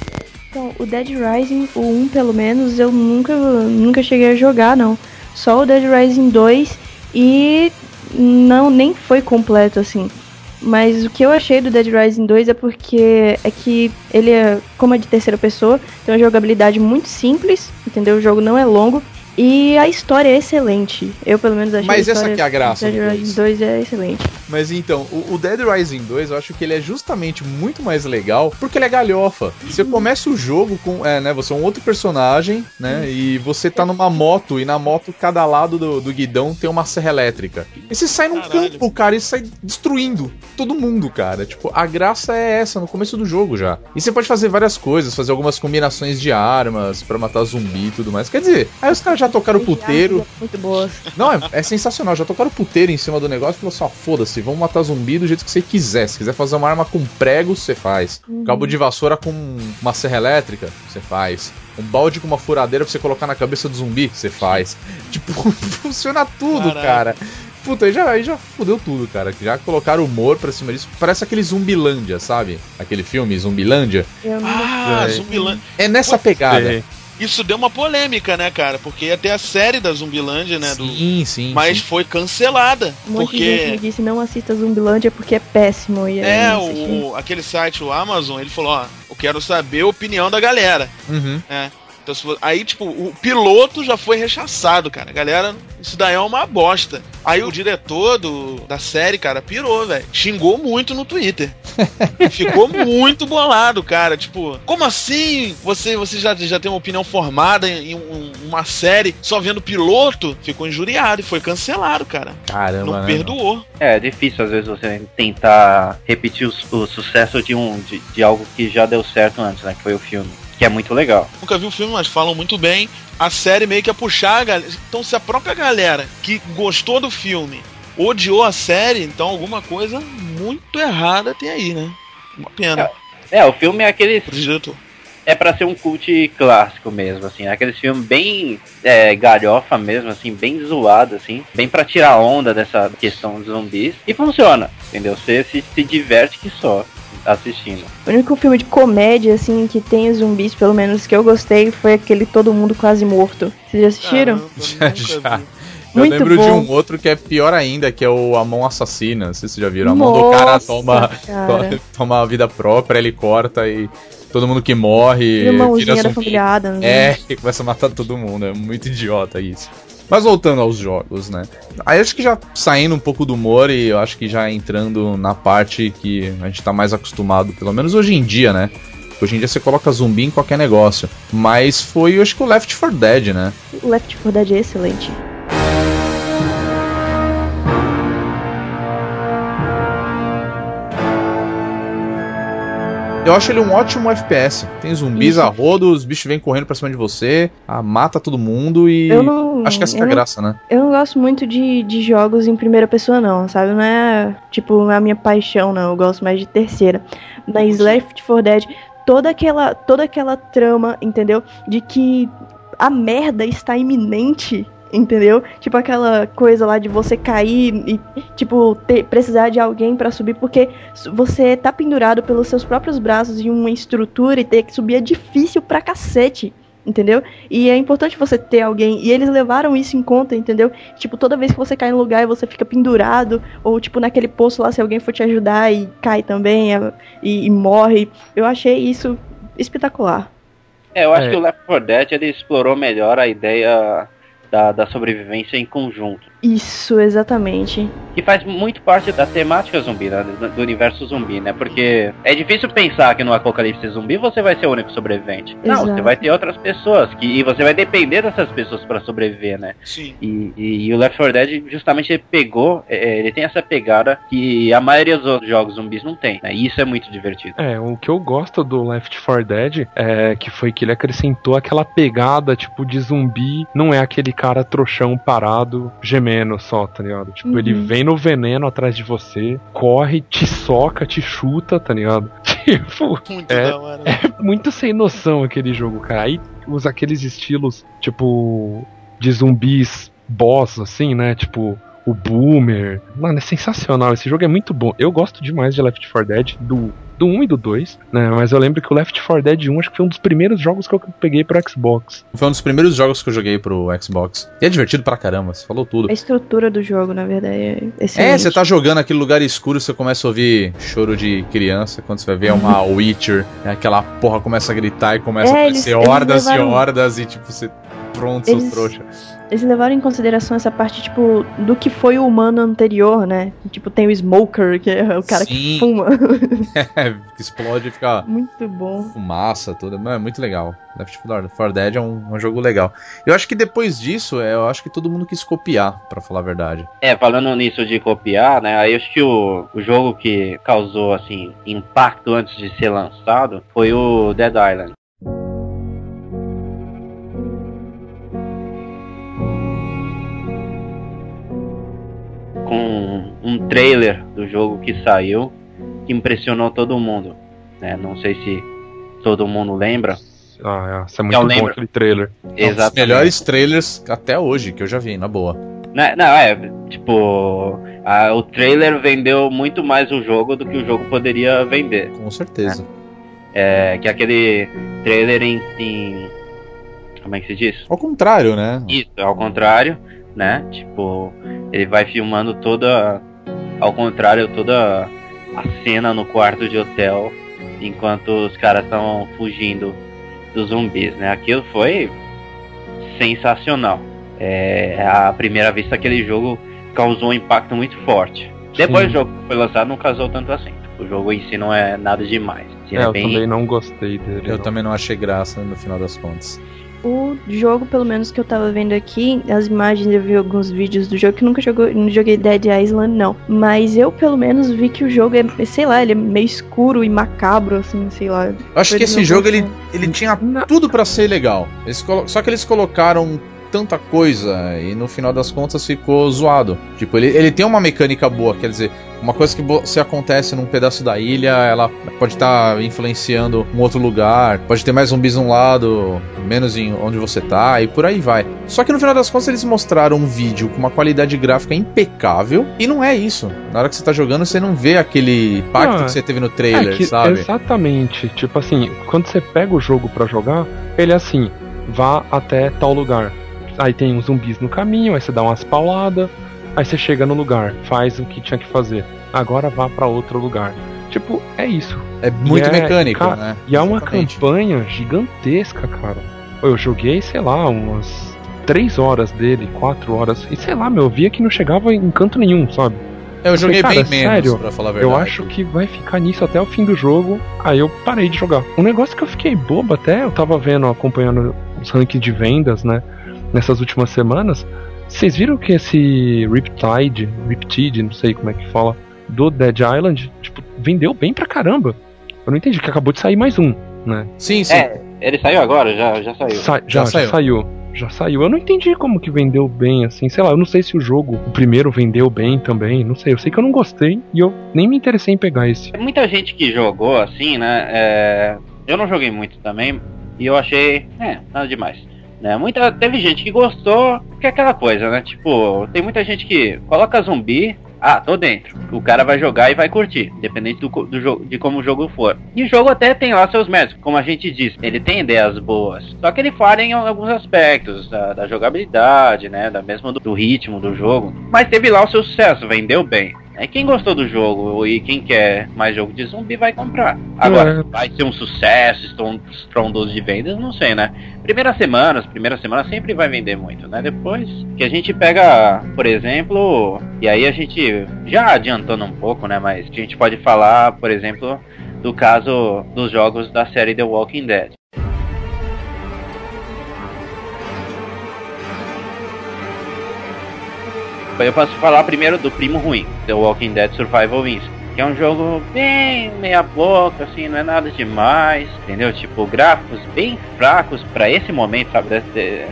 Então, o Dead Rising, o 1 pelo menos, eu nunca, nunca cheguei a jogar, não. Só o Dead Rising 2 e não nem foi completo assim. Mas o que eu achei do Dead Rising 2 é porque é que ele é, como é de terceira pessoa, tem uma jogabilidade muito simples, entendeu? O jogo não é longo e a história é excelente. Eu pelo menos achei Mas a essa que é a graça Dead. Rising 2 é excelente. Mas então, o, o Dead Rising 2, eu acho que ele é justamente muito mais legal porque ele é galhofa. Você começa o jogo com, é, né, você é um outro personagem, né, e você tá numa moto e na moto cada lado do, do guidão tem uma serra elétrica. E você sai num Caralho. campo, cara, e sai destruindo todo mundo, cara. Tipo, a graça é essa no começo do jogo já. E você pode fazer várias coisas, fazer algumas combinações de armas pra matar zumbi e tudo mais. Quer dizer, aí os caras já tocaram o puteiro, Muito boas. não, é, é sensacional. Já tocaram puteiro em cima do negócio e falou assim: ó, foda-se, vamos matar zumbi do jeito que você quiser. Se quiser fazer uma arma com prego, você faz. Cabo de vassoura com uma serra elétrica, você faz. Um balde com uma furadeira pra você colocar na cabeça do zumbi, você faz. Tipo, funciona tudo, Caraca. cara. Puta, aí já, aí já fudeu tudo, cara. Já colocaram humor pra cima disso. Parece aquele Zumbilândia, sabe? Aquele filme, Zumbilândia. Eu não Ah, É. Zumbilândia. É nessa pegada. Sei. Isso deu uma polêmica, né, cara? Porque ia ter a série da Zumbilândia, né? do- Sim, sim. Mas sim. foi cancelada. Um monte de gente me porque. disse não assista Zumbilândia porque é péssimo. E É, o, aquele site, o Amazon, ele falou, ó, eu quero saber a opinião da galera. Uhum. Então, for- aí, tipo, o piloto já foi rechaçado, cara. Galera, isso daí é uma bosta. Aí o diretor do, da série, cara, pirou, velho. Xingou muito no Twitter. Ficou muito bolado, cara. Tipo, como assim? Você, você já, já tem uma opinião formada em um- uma série só vendo piloto? Ficou injuriado e foi cancelado, cara. Caramba. Não né, perdoou. É, é difícil às vezes você tentar repetir o, o sucesso de um de, de algo que já deu certo antes, né? Que foi o filme. Que é muito legal. Nunca vi o filme, mas falam muito bem. A série meio que é puxar a galera. Então, se a própria galera que gostou do filme odiou a série, então alguma coisa muito errada tem aí, né? Uma pena. É, o filme é aquele. Pro diretor. É pra ser um cult clássico mesmo, assim. É aquele filme bem é, galhofa mesmo, assim, bem zoado, assim. Bem pra tirar onda dessa questão dos zumbis. E funciona, entendeu? Você se, se diverte que só assistindo. O único filme de comédia, assim, que tem zumbis, pelo menos que eu gostei, foi aquele Todo Mundo Quase Morto. Vocês já assistiram? Caramba, Já, já. vi. Eu Muito lembro de bom. um outro que é pior ainda, que é o A Mão Assassina. Não sei se vocês já viram. A mão do cara Nossa, toma, cara. toma a vida própria, ele corta e todo mundo que morre E o vira irmãozinho da família Adams. né? É, e começa a matar todo mundo. É muito idiota isso. Mas voltando aos jogos, né? Aí acho que já saindo um pouco do humor e eu acho que já entrando na parte que a gente tá mais acostumado, pelo menos hoje em dia, né? Hoje em dia você coloca zumbi em qualquer negócio. Mas foi, acho que o Left 4 Dead, né? O Left 4 Dead é excelente. Eu acho ele um ótimo FPS. Tem zumbis Isso. a rodo, os bichos vêm correndo pra cima de você, mata todo mundo e. Eu não- Acho que essa que é a não- graça, né? Eu não gosto muito de, de jogos em primeira pessoa, não, sabe? Não é, tipo, a minha paixão, não. Eu gosto mais de terceira. Mas Left 4 Dead, toda aquela, toda aquela trama, entendeu? De que a merda está iminente, entendeu? Tipo aquela coisa lá de você cair e, tipo, ter- precisar de alguém pra subir, porque você tá pendurado pelos seus próprios braços em uma estrutura e ter que subir é difícil pra cacete. Entendeu? E é importante você ter alguém. E eles levaram isso em conta, entendeu? Tipo, toda vez que você cai no lugar e você fica pendurado, ou tipo, naquele poço lá, se alguém for te ajudar e cai também é, e, e morre. Eu achei isso espetacular. É, eu acho É. que o Left 4 Dead ele explorou melhor a ideia da, da sobrevivência em conjunto. Isso, exatamente. Que faz muito parte da temática zumbi, né? do, universo zumbi, né? Porque é difícil pensar que no apocalipse zumbi você vai ser o único sobrevivente. Não, Exato. você vai ter outras pessoas que, e você vai depender dessas pessoas pra sobreviver, né? Sim. E, e- e o Left 4 Dead justamente ele pegou, é, ele tem essa pegada que a maioria dos outros jogos zumbis não tem, né? E isso é muito divertido. É, o que eu gosto do Left 4 Dead é que foi que ele acrescentou aquela pegada, tipo, de zumbi, não é aquele cara trouxão parado, gemendo só, tá ligado? Tipo, Uhum. ele vem no veneno atrás de você, corre, te soca, te chuta, tá ligado? Tipo, Muito É. hora. muito sem noção aquele jogo, cara. Aí usa aqueles estilos, tipo, de zumbis boss, assim, né? Tipo, o Boomer. Mano, é sensacional. Esse jogo é muito bom. Eu gosto demais de Left 4 Dead, do, do 1 e do 2, né? Mas eu lembro que o Left 4 Dead 1 acho que foi um dos primeiros jogos que eu peguei pro Xbox. Foi um dos primeiros jogos que eu joguei pro Xbox. E é divertido pra caramba, você falou tudo. A estrutura do jogo, na verdade, é É, excelente. você tá jogando aquele lugar escuro, você começa a ouvir choro de criança. Quando você vai ver é uma Witcher, é aquela porra começa a gritar e começa É, a eles- aparecer eles hordas levaram- e hordas e tipo, você. Pronto, seus Eles- trouxa. Eles levaram em consideração essa parte, tipo, do que foi o humano anterior, né? Tipo, tem o Smoker, que é o cara Sim. que fuma. É, que explode e fica Muito bom. fumaça, tudo. Mano, É muito legal. Left 4 Dead é um, um jogo legal. Eu acho que depois disso, é, eu acho que todo mundo quis copiar, pra falar a verdade. É, falando nisso de copiar, né? Aí eu acho que o, o jogo que causou, assim, impacto antes de ser lançado foi o Dead Island. Trailer do jogo que saiu que impressionou todo mundo. Né? Não sei se todo mundo lembra. Ah, é, isso é Eu muito bom lembro. aquele trailer. É um dos melhores trailers até hoje que eu já vi, na boa. Né, Não, é, tipo, a- o trailer vendeu muito mais o jogo do que o jogo poderia vender. Com certeza. É, que aquele trailer em, em- Como é que se diz? Ao contrário, né? Isso, ao contrário, né? Tipo, ele vai filmando toda. Ao contrário, toda a cena no quarto de hotel enquanto os caras estão fugindo dos zumbis, né? Aquilo foi sensacional. É, à primeira vista aquele jogo causou um impacto muito forte. Depois Sim. o jogo que foi lançado não causou tanto assim. O jogo em si não é nada demais. É, é eu bem- também não gostei dele. Eu não. também não achei graça no final das contas. O jogo, pelo menos que eu tava vendo aqui, as imagens, eu vi alguns vídeos do jogo que nunca jogou, não joguei Dead Island, não. Mas eu, pelo menos, vi que o jogo é, sei lá, ele é meio escuro e macabro, assim, sei lá. Eu acho que esse jogo ele, ele tinha Não. tudo pra ser legal. Eles Só que eles colocaram tanta coisa e no final das contas ficou zoado. Tipo, ele, ele tem uma mecânica boa, quer dizer, uma coisa que se acontece num pedaço da ilha, ela pode estar influenciando um outro lugar, pode ter mais zumbis num lado, menos em onde você tá, e por aí vai. Só que no final das contas eles mostraram um vídeo com uma qualidade gráfica impecável, e não é isso. Na hora que você tá jogando, você não vê aquele impacto Ah, que você teve no trailer, É que- sabe? Exatamente. Tipo assim, quando você pega o jogo pra jogar, ele é assim, vá até tal lugar. Aí tem uns zumbis no caminho, aí você dá umas pauladas, aí você chega no lugar, faz o que tinha que fazer. Agora vá pra outro lugar. Tipo, é isso. É muito é- mecânico, cara, né? E é uma Exatamente. campanha gigantesca, cara. Eu joguei, sei lá, umas 3 horas dele, 4 horas. E sei lá, meu, eu via que não chegava em canto nenhum, sabe? Eu joguei Cara, bem menos, sério, pra falar a verdade. Eu acho que vai ficar nisso até o fim do jogo. Aí eu parei de jogar. Um negócio que eu fiquei bobo até, eu tava vendo, acompanhando os rankings de vendas, né? Nessas últimas semanas. Vocês viram que esse Riptide, Riptide, não sei como é que fala, do Dead Island, tipo, vendeu bem pra caramba. Eu não entendi que acabou de sair mais um, né? Sim, sim. É, ele saiu agora, já, já saiu. Sa- Já já, já saiu. saiu. Já saiu. Eu não entendi como que vendeu bem, assim. Sei lá, eu não sei se o jogo, o primeiro, vendeu bem também. Não sei. Eu sei que eu não gostei e eu nem me interessei em pegar esse. Tem muita gente que jogou assim, né? é, Eu não joguei muito também e eu achei, é, nada demais. Né? Muita, teve gente que gostou, que é aquela coisa, né? Tipo, tem muita gente que coloca zumbi, ah, tô dentro. O cara vai jogar e vai curtir, independente do, do jogo, de como o jogo for. E o jogo até tem lá seus méritos, como a gente disse, ele tem ideias boas. Só que ele falha em alguns aspectos da, da jogabilidade, né? Da mesmo do, do ritmo do jogo. Mas teve lá o seu sucesso, vendeu bem. É quem gostou do jogo e quem quer mais jogo de zumbi vai comprar. Agora, vai ser um sucesso, estron- estrondoso de vendas, não sei, né? Primeiras semanas, primeira semana sempre vai vender muito, né? Depois que a gente pega, por exemplo, e aí a gente já adiantando um pouco, né? Mas a gente pode falar, por exemplo, do caso dos jogos da série The Walking Dead. Eu posso falar primeiro do primo ruim, The Walking Dead Survival Wins. Que é um jogo bem meia boca, assim, não é nada demais, entendeu? Tipo, gráficos bem fracos pra esse momento, sabe?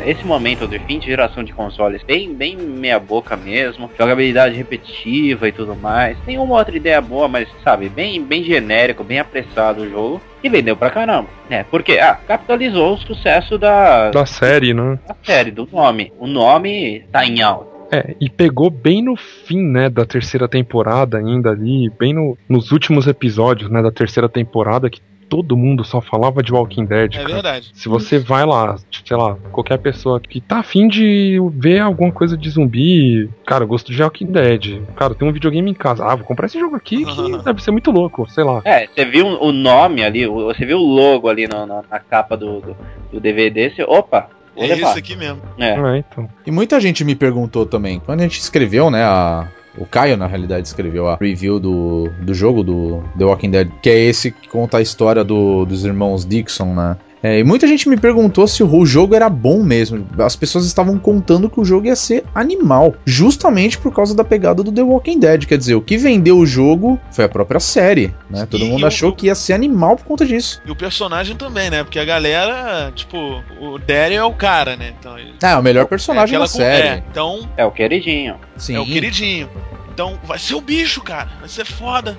Esse momento de fim de geração de consoles, bem, bem meia boca mesmo. Jogabilidade repetitiva e tudo mais. Tem uma outra ideia boa, mas, sabe, bem, bem genérico, bem apressado o jogo. E vendeu pra caramba. É, porque, ah, capitalizou o sucesso da, Da série, né? da série, do nome. O nome tá em alta. É, e pegou bem no fim, né, da terceira temporada ainda ali, bem no- nos últimos episódios, né, da terceira temporada, que todo mundo só falava de Walking Dead, É cara. verdade. Se você vai lá, sei lá, qualquer pessoa que tá afim de ver alguma coisa de zumbi, cara, eu gosto de Walking Dead. Cara, tem um videogame em casa. Ah, vou comprar esse jogo aqui que deve ser muito louco, sei lá. É, você viu o nome ali, o- você viu o logo ali na, na- na capa do, do, do DVD, você, opa, vou É levar. isso aqui mesmo. É. É, então. E muita gente me perguntou também, quando a gente escreveu, né, a... O Caio, na realidade, escreveu a review do, do jogo do The Walking Dead, que é esse que conta a história do- dos irmãos Dixon, né? É, e muita gente me perguntou se o jogo era bom mesmo. As pessoas estavam contando que o jogo ia ser animal, justamente por causa da pegada do The Walking Dead. Quer dizer, o que vendeu o jogo foi a própria série, né? Todo E mundo o- achou que ia ser animal por conta disso. E o personagem também, né? Porque a galera, tipo, o Daryl é o cara, né? Então, ele- Ah, o melhor personagem aquela da série. é, então, É o queridinho. Sim. é o queridinho. Então, vai ser o bicho, cara. Vai ser foda.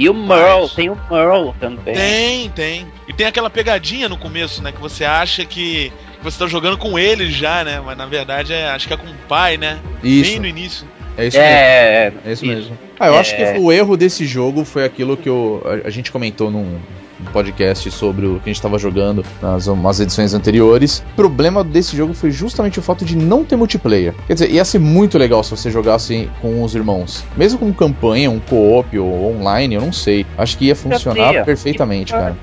E o Merle, tem o Merle também. Tem, tem. E tem aquela pegadinha no começo, né? Que você acha que você tá jogando com ele já, né? Mas na verdade é, acho que é com o pai, né? Isso. Bem no início. É isso mesmo. É, é, É isso mesmo. Ah, eu acho que É. o erro desse jogo foi aquilo que eu, a, a gente comentou num, podcast sobre o que a gente estava jogando nas umas edições anteriores. O problema desse jogo foi justamente o fato de não ter multiplayer. Quer dizer, ia ser muito legal se você jogasse com os irmãos. Mesmo com campanha, um co-op ou online, eu não sei. Acho que ia funcionar perfeitamente, cara.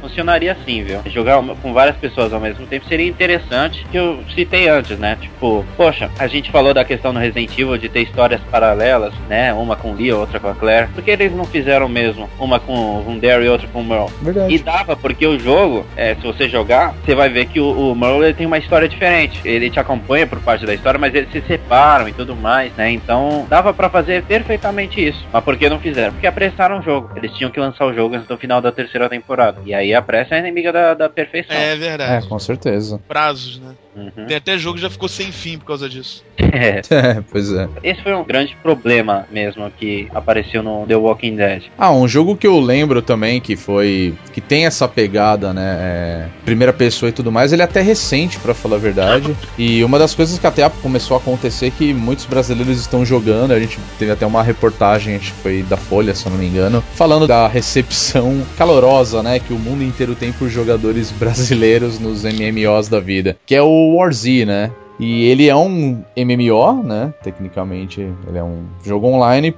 Funcionaria. Assim, viu? Jogar com várias pessoas ao mesmo tempo seria interessante, que eu citei antes, né? Tipo, poxa, a gente falou da questão no Resident Evil de ter histórias paralelas, né? Uma com o Lee, outra com a Claire. Por que eles não fizeram mesmo? Uma com o Daryl e outra com o Merle? Verdade. E dava, porque o jogo, é, se você jogar, você vai ver que o, o Merle tem uma história diferente. Ele te acompanha por parte da história, mas eles se separam e tudo mais, né? Então dava pra fazer perfeitamente isso. Mas por que não fizeram? Porque apressaram o jogo. Eles tinham que lançar o jogo antes do final da terceira temporada. E aí a pressa é inimiga da, da perfeição. É É, verdade. com certeza. Prazos, né? Uhum. Tem até jogo que já ficou sem fim por causa disso. É. É, pois é. Esse foi um grande problema mesmo que apareceu no The Walking Dead. Ah, um jogo que eu lembro também que foi. que tem essa pegada, né? é, primeira pessoa e tudo mais, ele é até recente, pra falar a verdade. E uma das coisas que até começou a acontecer é que muitos brasileiros estão jogando. A gente teve até uma reportagem, acho que foi da Folha, se eu não me engano, falando da recepção calorosa, né? Que o mundo inteiro tem por jogadores brasileiros nos MMOs da vida. Que é o War Z, né? E ele é um MMO, né? Tecnicamente, ele é um jogo online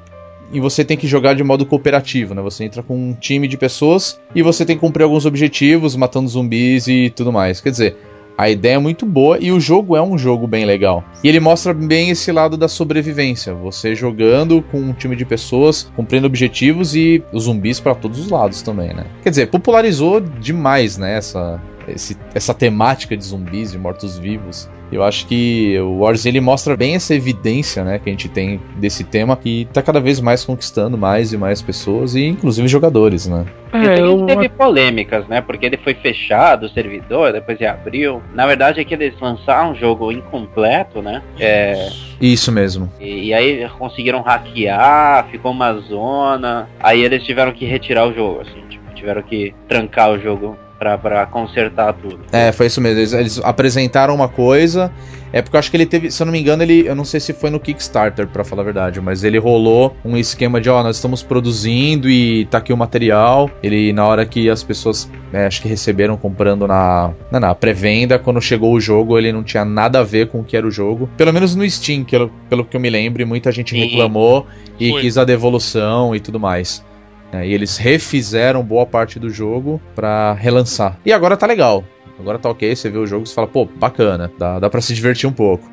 e você tem que jogar de modo cooperativo, né? Você entra com um time de pessoas e você tem que cumprir alguns objetivos, matando zumbis e tudo mais. Quer dizer, a ideia é muito boa e o jogo é um jogo bem legal. E ele mostra bem esse lado da sobrevivência, você jogando com um time de pessoas, cumprindo objetivos e zumbis para todos os lados também, né? Quer dizer, popularizou demais, né, essa esse- essa temática de zumbis e mortos-vivos. Eu acho que o Wars ele mostra bem essa evidência, né, que a gente tem desse tema que tá cada vez mais conquistando mais e mais pessoas e inclusive jogadores, né? E É, tem- eu, teve polêmicas, né? Porque ele foi fechado, o servidor, depois reabriu. Na verdade é que eles lançaram um jogo incompleto, né? É, Isso mesmo. e, e aí conseguiram hackear, ficou uma zona. Aí eles tiveram que retirar o jogo, assim, tipo, tiveram que trancar o jogo pra, pra consertar tudo. É, foi isso mesmo. Eles, eles apresentaram uma coisa. É porque eu acho que ele teve, se eu não me engano, ele, eu não sei se foi no Kickstarter, pra falar a verdade, mas ele rolou um esquema de, ó, nós estamos produzindo e tá aqui o material. Ele, na hora que as pessoas, né, acho que receberam comprando na, na, na pré-venda, quando chegou o jogo, ele não tinha nada a ver com o que era o jogo. Pelo menos no Steam, eu- pelo que eu me lembro, muita gente Sim. reclamou e Foi. quis a devolução e tudo mais. É, e eles refizeram boa parte do jogo pra relançar. E agora tá legal. Agora tá ok, você vê o jogo e você fala, pô, bacana, dá, dá pra se divertir um pouco.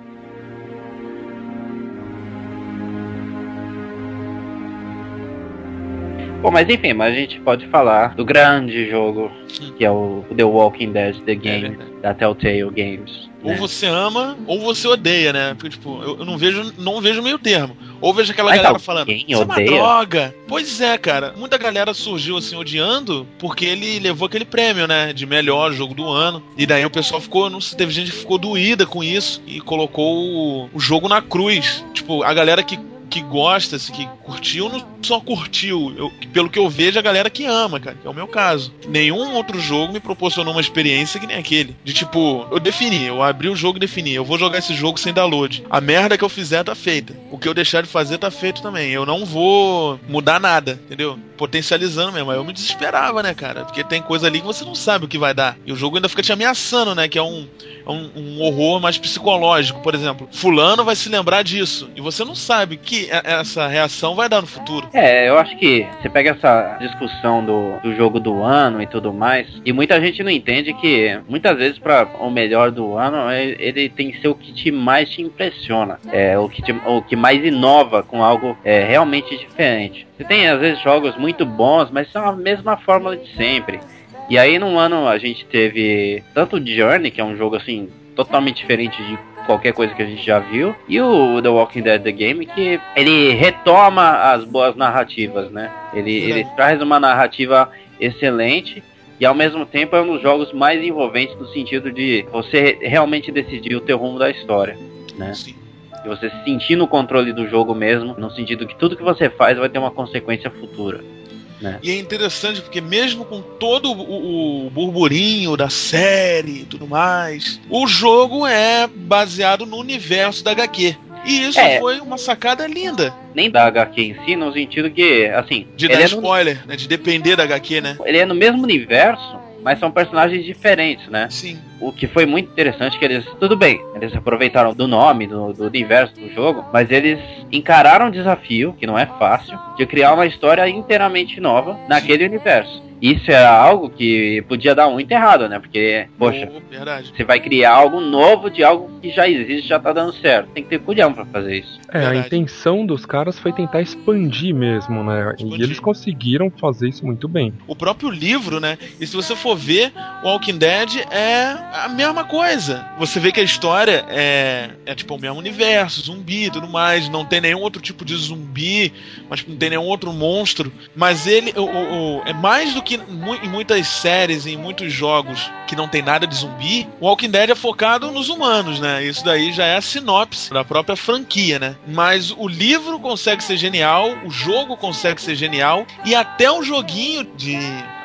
Bom, mas enfim, mas a gente pode falar do grande jogo, que é o The Walking Dead, The Game, verdade. da Telltale Games. Ou né? você ama, ou você odeia, né? Porque, tipo, eu, eu não vejo não vejo meio termo. Ou vejo aquela Mas galera falando, isso é uma droga. Pois é, cara. Muita galera surgiu assim odiando porque ele levou aquele prêmio, né? De melhor jogo do ano. E daí o pessoal ficou, não sei, teve gente que ficou doída com isso e colocou o, o jogo na cruz. Tipo, a galera que que gosta, assim, que curtiu, não só curtiu. Eu- pelo que eu vejo, a galera que ama, cara. Que é o meu caso. Nenhum outro jogo me proporcionou uma experiência que nem aquele. De tipo, eu defini, eu abri o jogo e defini. Eu vou jogar esse jogo sem download. A merda que eu fizer tá feita. O que eu deixar de fazer tá feito também. Eu não vou mudar nada, entendeu? Potencializando mesmo. Aí eu me desesperava, né, cara? Porque tem coisa ali que você não sabe o que vai dar. E o jogo ainda fica te ameaçando, né? Que é um, é um, um horror mais psicológico. Por exemplo, Fulano vai se lembrar disso. E você não sabe que e- essa reação vai dar no futuro. É, eu acho que você pega essa discussão do, do jogo do ano e tudo mais, e muita gente não entende que muitas vezes para o melhor do ano é- ele tem que ser o que te mais te impressiona, é o que, te- o que mais inova com algo é, realmente diferente. Você tem às vezes jogos muito bons, mas são a mesma fórmula de sempre. E aí num ano a gente teve tanto Journey, que é um jogo assim totalmente diferente de qualquer coisa que a gente já viu, e o The Walking Dead The Game, que ele retoma as boas narrativas, né? Ele, Sim. ele traz uma narrativa excelente e ao mesmo tempo é um dos jogos mais envolventes no sentido de você realmente decidir o teu rumo da história, né? Sim. E você se sentir no controle do jogo mesmo, no sentido que tudo que você faz vai ter uma consequência futura. E é interessante porque mesmo com todo o, o burburinho da série e tudo mais, o jogo é baseado no universo da HQ. E isso É. foi uma sacada linda. Nem da HQ em si, no sentido que, assim, De dar é, no, spoiler, né? De depender da HQ, né? ele é no mesmo universo, mas são personagens diferentes, né? Sim. O que foi muito interessante que eles, tudo bem, eles aproveitaram do nome, do, do universo do jogo, mas eles encararam o desafio, que não é fácil, de criar uma história inteiramente nova naquele universo. Isso era algo que podia dar muito errado, né? Porque, poxa, Oh, você vai criar algo novo de algo que já existe, já tá dando certo. Tem que ter cuidado pra fazer isso. É, a Verdade. intenção dos caras foi tentar expandir mesmo, né? Expandir. E eles conseguiram fazer isso muito bem. O próprio livro, né? E se você for ver, Walking Dead é a mesma coisa. Você vê que a história é, é tipo o mesmo universo, zumbi e tudo mais. Não tem nenhum outro tipo de zumbi, mas não tem nenhum outro monstro. Mas ele o, o- o- é mais do que mu- em muitas séries, em muitos jogos que não tem nada de zumbi. O Walking Dead é focado nos humanos, né? Isso daí já é a sinopse da própria franquia, né? Mas o livro consegue ser genial, o jogo consegue ser genial e até um joguinho de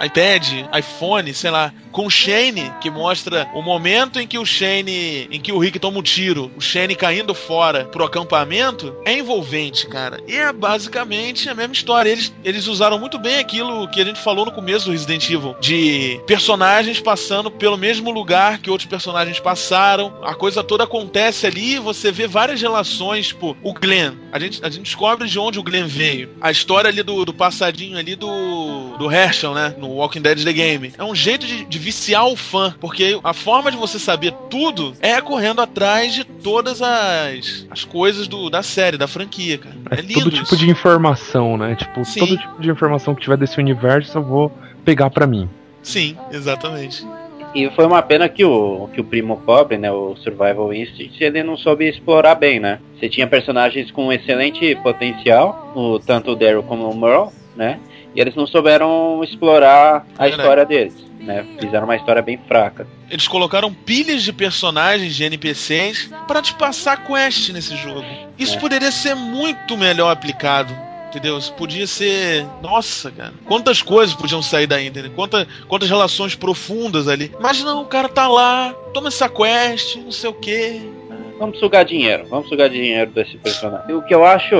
iPad, iPhone, sei lá, com o Shane, que mostra o momento em que o Shane, em que o Rick toma um tiro, o Shane caindo fora pro acampamento, é envolvente, cara. E é basicamente a mesma história. Eles, eles usaram muito bem aquilo que a gente falou no começo do Resident Evil, de personagens passando pelo mesmo lugar que outros personagens passaram. A coisa toda acontece ali, você vê várias relações, tipo, o Glenn. A gente, a gente descobre de onde o Glenn veio. A história ali do, do passadinho ali do, do Herschel, né? No Walking Dead The Game. É um jeito de, de viciar o fã, porque a forma de você saber tudo é correndo atrás de todas as, as coisas do, da série, da franquia, cara. É, É, lindo todo tipo isso. de informação, né? Tipo, Sim. todo tipo de informação que tiver desse universo eu vou pegar pra mim. Sim, exatamente. E foi uma pena que o, que o primo pobre, né, o Survival Instinct, ele não soube explorar bem, né? Você tinha personagens com excelente potencial, o, tanto o Daryl como o Merle, né? E eles não souberam explorar a Verdade. história deles, né? Fizeram uma história bem fraca. Eles colocaram pilhas de personagens, de NPCs, pra te passar quest nesse jogo. Isso É. poderia ser muito melhor aplicado. Entendeu? Isso podia ser. Nossa, cara. Quantas coisas podiam sair daí, entendeu? Quanta, quantas relações profundas ali. Mas não, o cara tá lá, toma essa quest, não sei o quê. Vamos sugar dinheiro, vamos sugar dinheiro desse personagem. O que eu acho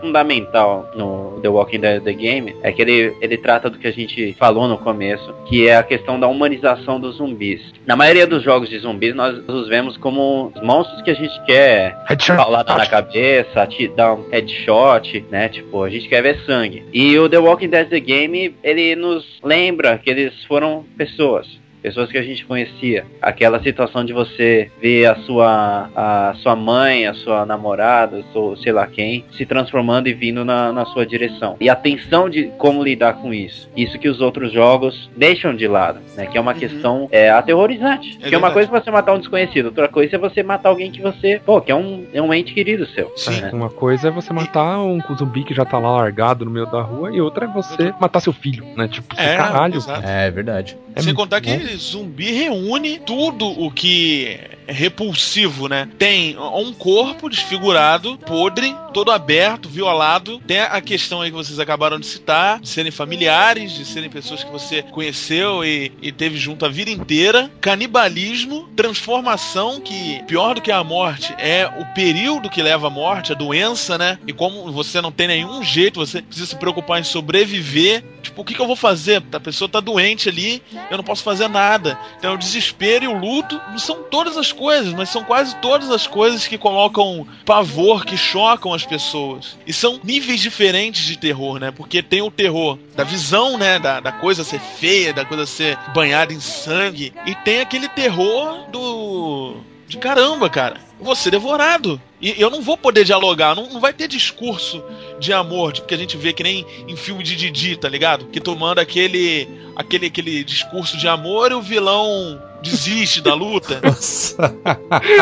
fundamental no The Walking Dead The Game é que ele, ele trata do que a gente falou no começo, que é a questão da humanização dos zumbis. Na maioria dos jogos de zumbis, nós os vemos como os monstros que a gente quer paulada na cabeça, te dar um headshot, né? Tipo, a gente quer ver sangue. E o The Walking Dead The Game, ele nos lembra que eles foram pessoas. Pessoas que a gente conhecia. Aquela situação de você ver a sua, a sua mãe, a sua namorada, ou sei lá quem, se transformando e vindo na, na sua direção. E a tensão de como lidar com isso. Isso que os outros jogos deixam de lado, né? Que é uma questão é, aterrorizante. Porque uma verdade. coisa é você matar um desconhecido, outra coisa é você matar alguém que você, pô, que é um, é um ente querido seu. Sim. né? Uma coisa é você matar um zumbi que já tá lá largado no meio da rua, e outra é você matar seu filho, né? Tipo, É, caralho. É, é verdade. É Sem contar que bom. zumbi reúne tudo o que repulsivo, né? Tem um corpo desfigurado, podre, todo aberto, violado. Tem a questão aí que vocês acabaram de citar, de serem familiares, de serem pessoas que você conheceu e, e teve junto a vida inteira. Canibalismo, transformação, que pior do que a morte é o período que leva à morte, a doença, né? E como você não tem nenhum jeito, você precisa se preocupar em sobreviver. Tipo, o que, que eu vou fazer? A pessoa tá doente ali, eu não posso fazer nada. Então o desespero e o luto são todas as coisas, mas são quase todas as coisas que colocam pavor, que chocam as pessoas. E são níveis diferentes de terror, né? Porque tem o terror da visão, né? Da, da coisa ser feia, da coisa ser banhada em sangue. E tem aquele terror do. De caramba, cara. Ser devorado. E eu não vou poder dialogar, não, não vai ter discurso de amor, tipo, que a gente vê que nem em filme de Didi, tá ligado? Que tu manda aquele, aquele, aquele discurso de amor e o vilão desiste da luta. Nossa.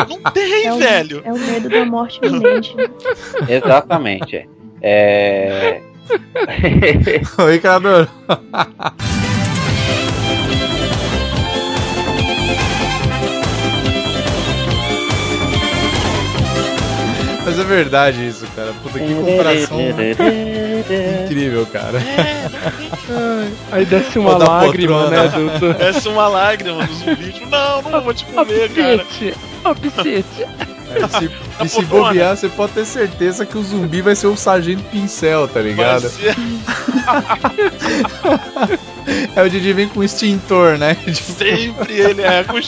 Não tem, É o, velho. é o medo da morte iminente. Exatamente. é. É. Oi, Cador. Mas é verdade isso, cara. Puta, que comparação incrível, cara. Aí desce uma lágrima, né? Essa é uma lágrima do zumbi. Não, não vou te comer, cara. Ó, picete. É, se, e se bobear, você pode ter certeza que o zumbi vai ser o sargento pincel, tá ligado? É o Didi vem com extintor, né? Tipo, Sempre ele é com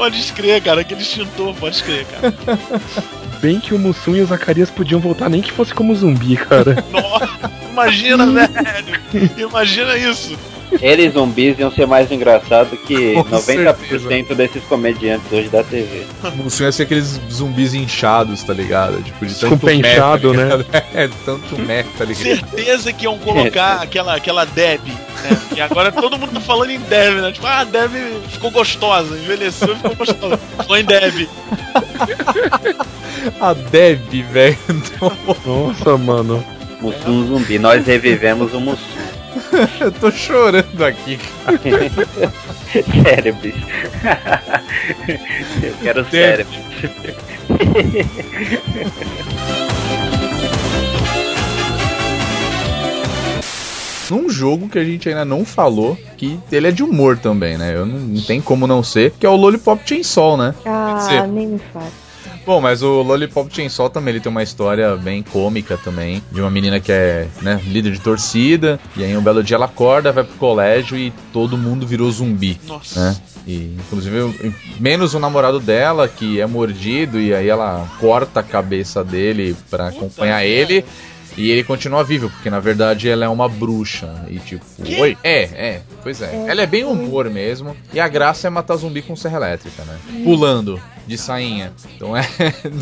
Pode escrever, cara, aquele extintor, pode escrever, cara. Bem que o Mussum e o Zacarias podiam voltar nem que fosse como zumbi, cara. Nossa, imagina, velho. Imagina isso. Eles zumbis iam ser mais engraçados que Com 90% desses comediantes hoje da TV. O sonho ia ser aqueles zumbis inchados, tá ligado? Tipo, de tanto inchado, tá ligado? É, tanto mé, tá ligado? Certeza que iam colocar aquela, aquela Deb, né? E agora todo mundo tá falando em Deb, né? Tipo, ah, a Deb ficou gostosa, envelheceu e ficou gostosa. Foi em Deb. A Deb, velho. Nossa, mano. Mussum zumbi, nós revivemos o Mussum. Eu tô chorando aqui. Cérebros. Eu quero cérebro. Num jogo que a gente ainda não falou, que ele é de humor também, né? Eu não, não tem como não ser, que é o Lollipop Chainsaw, né? Ah, nem me fale. Bom, mas o Lollipop Chainsaw também, ele tem uma história bem cômica também, de uma menina que é, né, líder de torcida, e aí um belo dia ela acorda, vai pro colégio e todo mundo virou zumbi, Nossa. né? E, inclusive, menos o namorado dela, que é mordido, e aí ela corta a cabeça dele pra acompanhar ele. E ele continua vivo, porque na verdade ela é uma bruxa. E tipo, Que? oi? É, é, pois é. Ela é bem humor mesmo. E a graça é matar zumbi com serra elétrica, né? Pulando de sainha. Então é.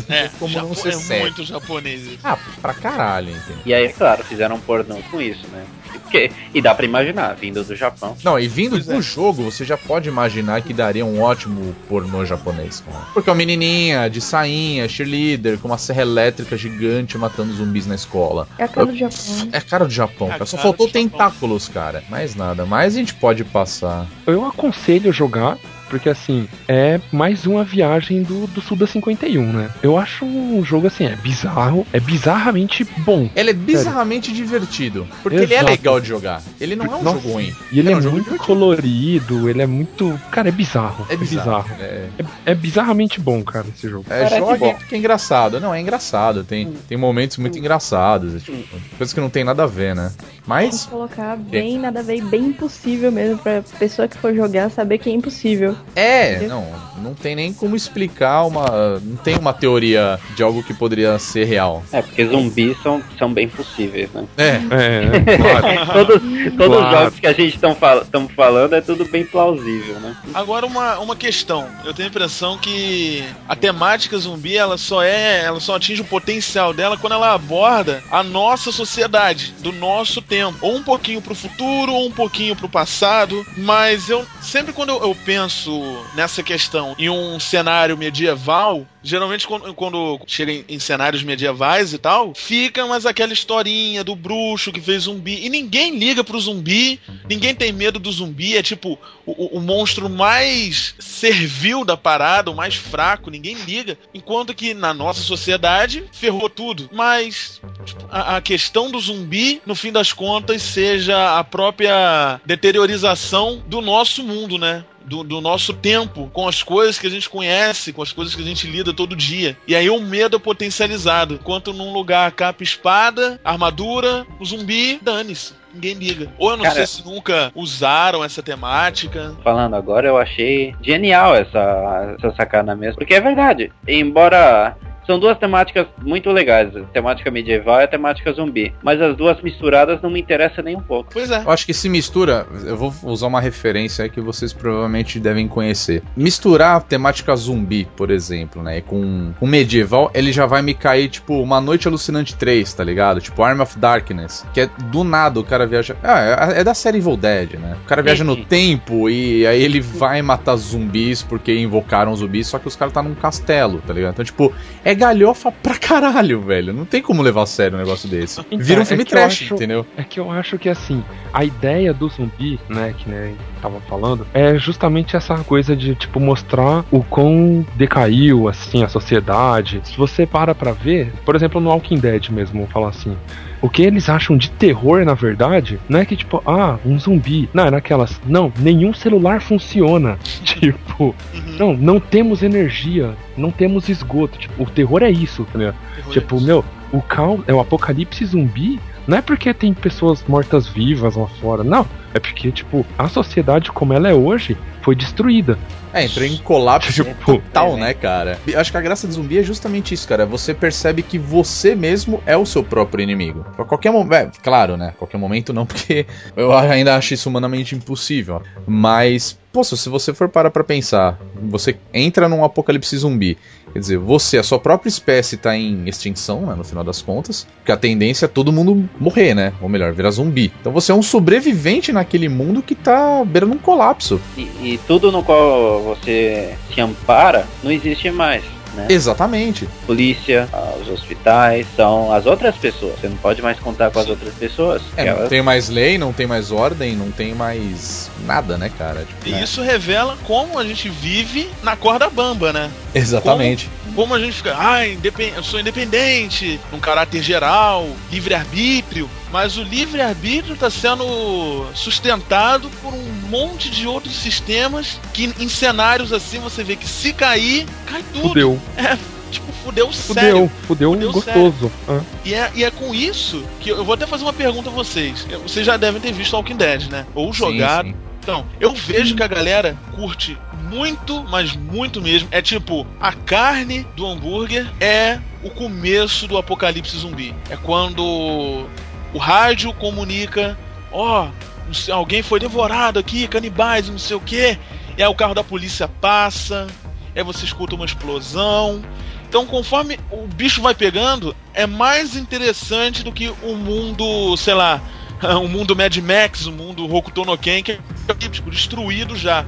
É, como não Japo- ser é sério. muito japonês isso. Ah, pra caralho, entendeu? E aí, claro, fizeram um pornô com isso, né? Porque, e dá pra imaginar, vindo do Japão. Não, e vindo Pois do é. jogo, você já pode imaginar que daria um ótimo pornô japonês, cara. Porque é uma menininha de sainha, cheerleader, com uma serra elétrica gigante matando zumbis na escola. É a cara do Japão. É cara do Japão, É cara. Só faltou Japão. tentáculos, cara. Mais nada. Mais a gente pode passar. Eu aconselho jogar, porque assim, é mais uma viagem do, do Suda 51, né? Eu acho um jogo assim, é bizarro, é bizarramente bom. Ele é bizarramente divertido. Porque ele é Exato. legal de jogar. Ele não é um Nossa. jogo ruim. E ele É é, um muito divertido. colorido, ele é muito. Cara, é bizarro. É bizarro. É, É, é bizarramente bom, cara, esse jogo. é Parece jogue bom. porque é engraçado. Não, é engraçado. Tem, tem momentos muito engraçados. é Tipo, coisas que não tem nada a ver, né? Vamos Mas. colocar bem nada a ver, bem impossível mesmo pra pessoa que for jogar saber que é impossível. É, não, não tem nem como explicar uma. Não tem uma teoria de algo que poderia ser real. É, porque zumbis são, são bem possíveis, né? É, É, claro. todos todos os Claro. jogos que a gente estão fal falando é tudo bem plausível, né? Agora uma, uma questão. Eu tenho a impressão que a temática zumbi ela só é, ela só atinge o potencial dela quando ela aborda a nossa sociedade, do nosso tempo, ou um pouquinho pro futuro, ou um pouquinho pro passado, mas eu sempre quando eu, eu penso nessa questão em um cenário medieval, geralmente quando, quando chega em, em cenários medievais e tal, fica mais aquela historinha do bruxo que fez zumbi e ninguém liga pro zumbi, ninguém tem medo do zumbi, é tipo o, o- monstro mais servil da parada, o mais fraco, ninguém liga. Enquanto que na nossa sociedade ferrou tudo. Mas tipo, a, a questão do zumbi, no fim das contas, seja a própria deteriorização do nosso mundo, né? Do, do nosso tempo, com as coisas que a gente conhece, com as coisas que a gente lida todo dia. E aí o medo é potencializado. Enquanto num lugar capa espada, armadura, o zumbi, dane-se. Ninguém liga. Ou eu não Cara- sei se nunca usaram essa temática. Falando agora, eu achei genial essa, essa sacada mesmo. Porque é verdade. Embora. São duas temáticas muito legais, a temática medieval e a temática zumbi. Mas as duas misturadas não me interessam nem um pouco. Pois é. eu acho que se mistura. Eu vou usar uma referência aí que vocês provavelmente devem conhecer. Misturar a temática zumbi, por exemplo, né? Com o medieval, ele já vai me cair, tipo, Uma Noite Alucinante 3, tá ligado? Tipo, Arm of Darkness. Que é do nada o cara viaja. Ah, é é da série Evil Dead, né? O cara viaja no tempo e aí ele vai matar zumbis porque invocaram zumbis, só que os caras tá num castelo, tá ligado? Então, tipo, é galhofa pra caralho, velho. Não tem como levar a sério um negócio desse. Então, Vira um é filme eu trash, acho- entendeu? É que eu acho que assim, a ideia do zumbi, né, que né, tava falando, é justamente essa coisa de tipo mostrar o quão decaiu assim a sociedade. Se você para pra ver, por exemplo, no Walking Dead mesmo, falar assim, o que eles acham de terror, na verdade, não é que tipo, ah, um zumbi. Não, é naquelas, não, nenhum celular funciona. tipo, Uhum. não, não temos energia, não temos esgoto. Tipo, o terror é isso, tá ligado? Tipo, meu, o caos, é o apocalipse zumbi, não é porque tem pessoas mortas vivas lá fora, não. É porque, tipo, a sociedade como ela é hoje foi destruída. É, entrou em colapso Tipo, total, né, cara? Eu Acho que a graça do zumbi é justamente isso, cara. Você percebe que você mesmo é o seu próprio inimigo. A qualquer momento. É, claro, né? Qualquer momento não, porque eu ainda acho isso humanamente impossível. Mas, poxa, se você for parar pra pensar, você entra num apocalipse zumbi. Quer dizer, você, a sua própria espécie tá em extinção, né? No final das contas. Porque a tendência é todo mundo morrer, né? Ou melhor, virar zumbi. Então você é um sobrevivente naquele mundo que tá beirando um colapso. E, e tudo no qual você se ampara não existe mais. Né? Exatamente. Polícia, ah, os hospitais, são as outras pessoas. Você não pode mais contar com as outras pessoas. É, não elas- tem mais lei, não tem mais ordem, não tem mais nada, né, cara? Tipo, E né? isso revela como a gente vive na corda bamba, né? Exatamente. Como a gente fica, ah, independ... eu sou independente, num caráter geral, livre-arbítrio. Mas o livre-arbítrio está sendo sustentado por um monte de outros sistemas que em cenários assim você vê que se cair, cai tudo. fudeu, Tipo, fudeu, fudeu, sério. fudeu, Fudeu gostoso. Ah, E é, e é com isso que eu, eu vou até fazer uma pergunta a vocês. Vocês já devem ter visto Walking Dead, né? Ou jogado. Sim, sim. Então, eu vejo que a galera curte muito, mas muito mesmo. É tipo, a carne do hambúrguer é o começo do apocalipse zumbi. É quando o rádio comunica, ó, sei, alguém foi devorado aqui, canibais, não sei o quê. E aí o carro da polícia passa. aí você escuta uma explosão. Então, conforme o bicho vai pegando, é mais interessante do que o mundo, sei lá, o mundo Mad Max, o mundo Hokuto no Ken, que é tipo, destruído já.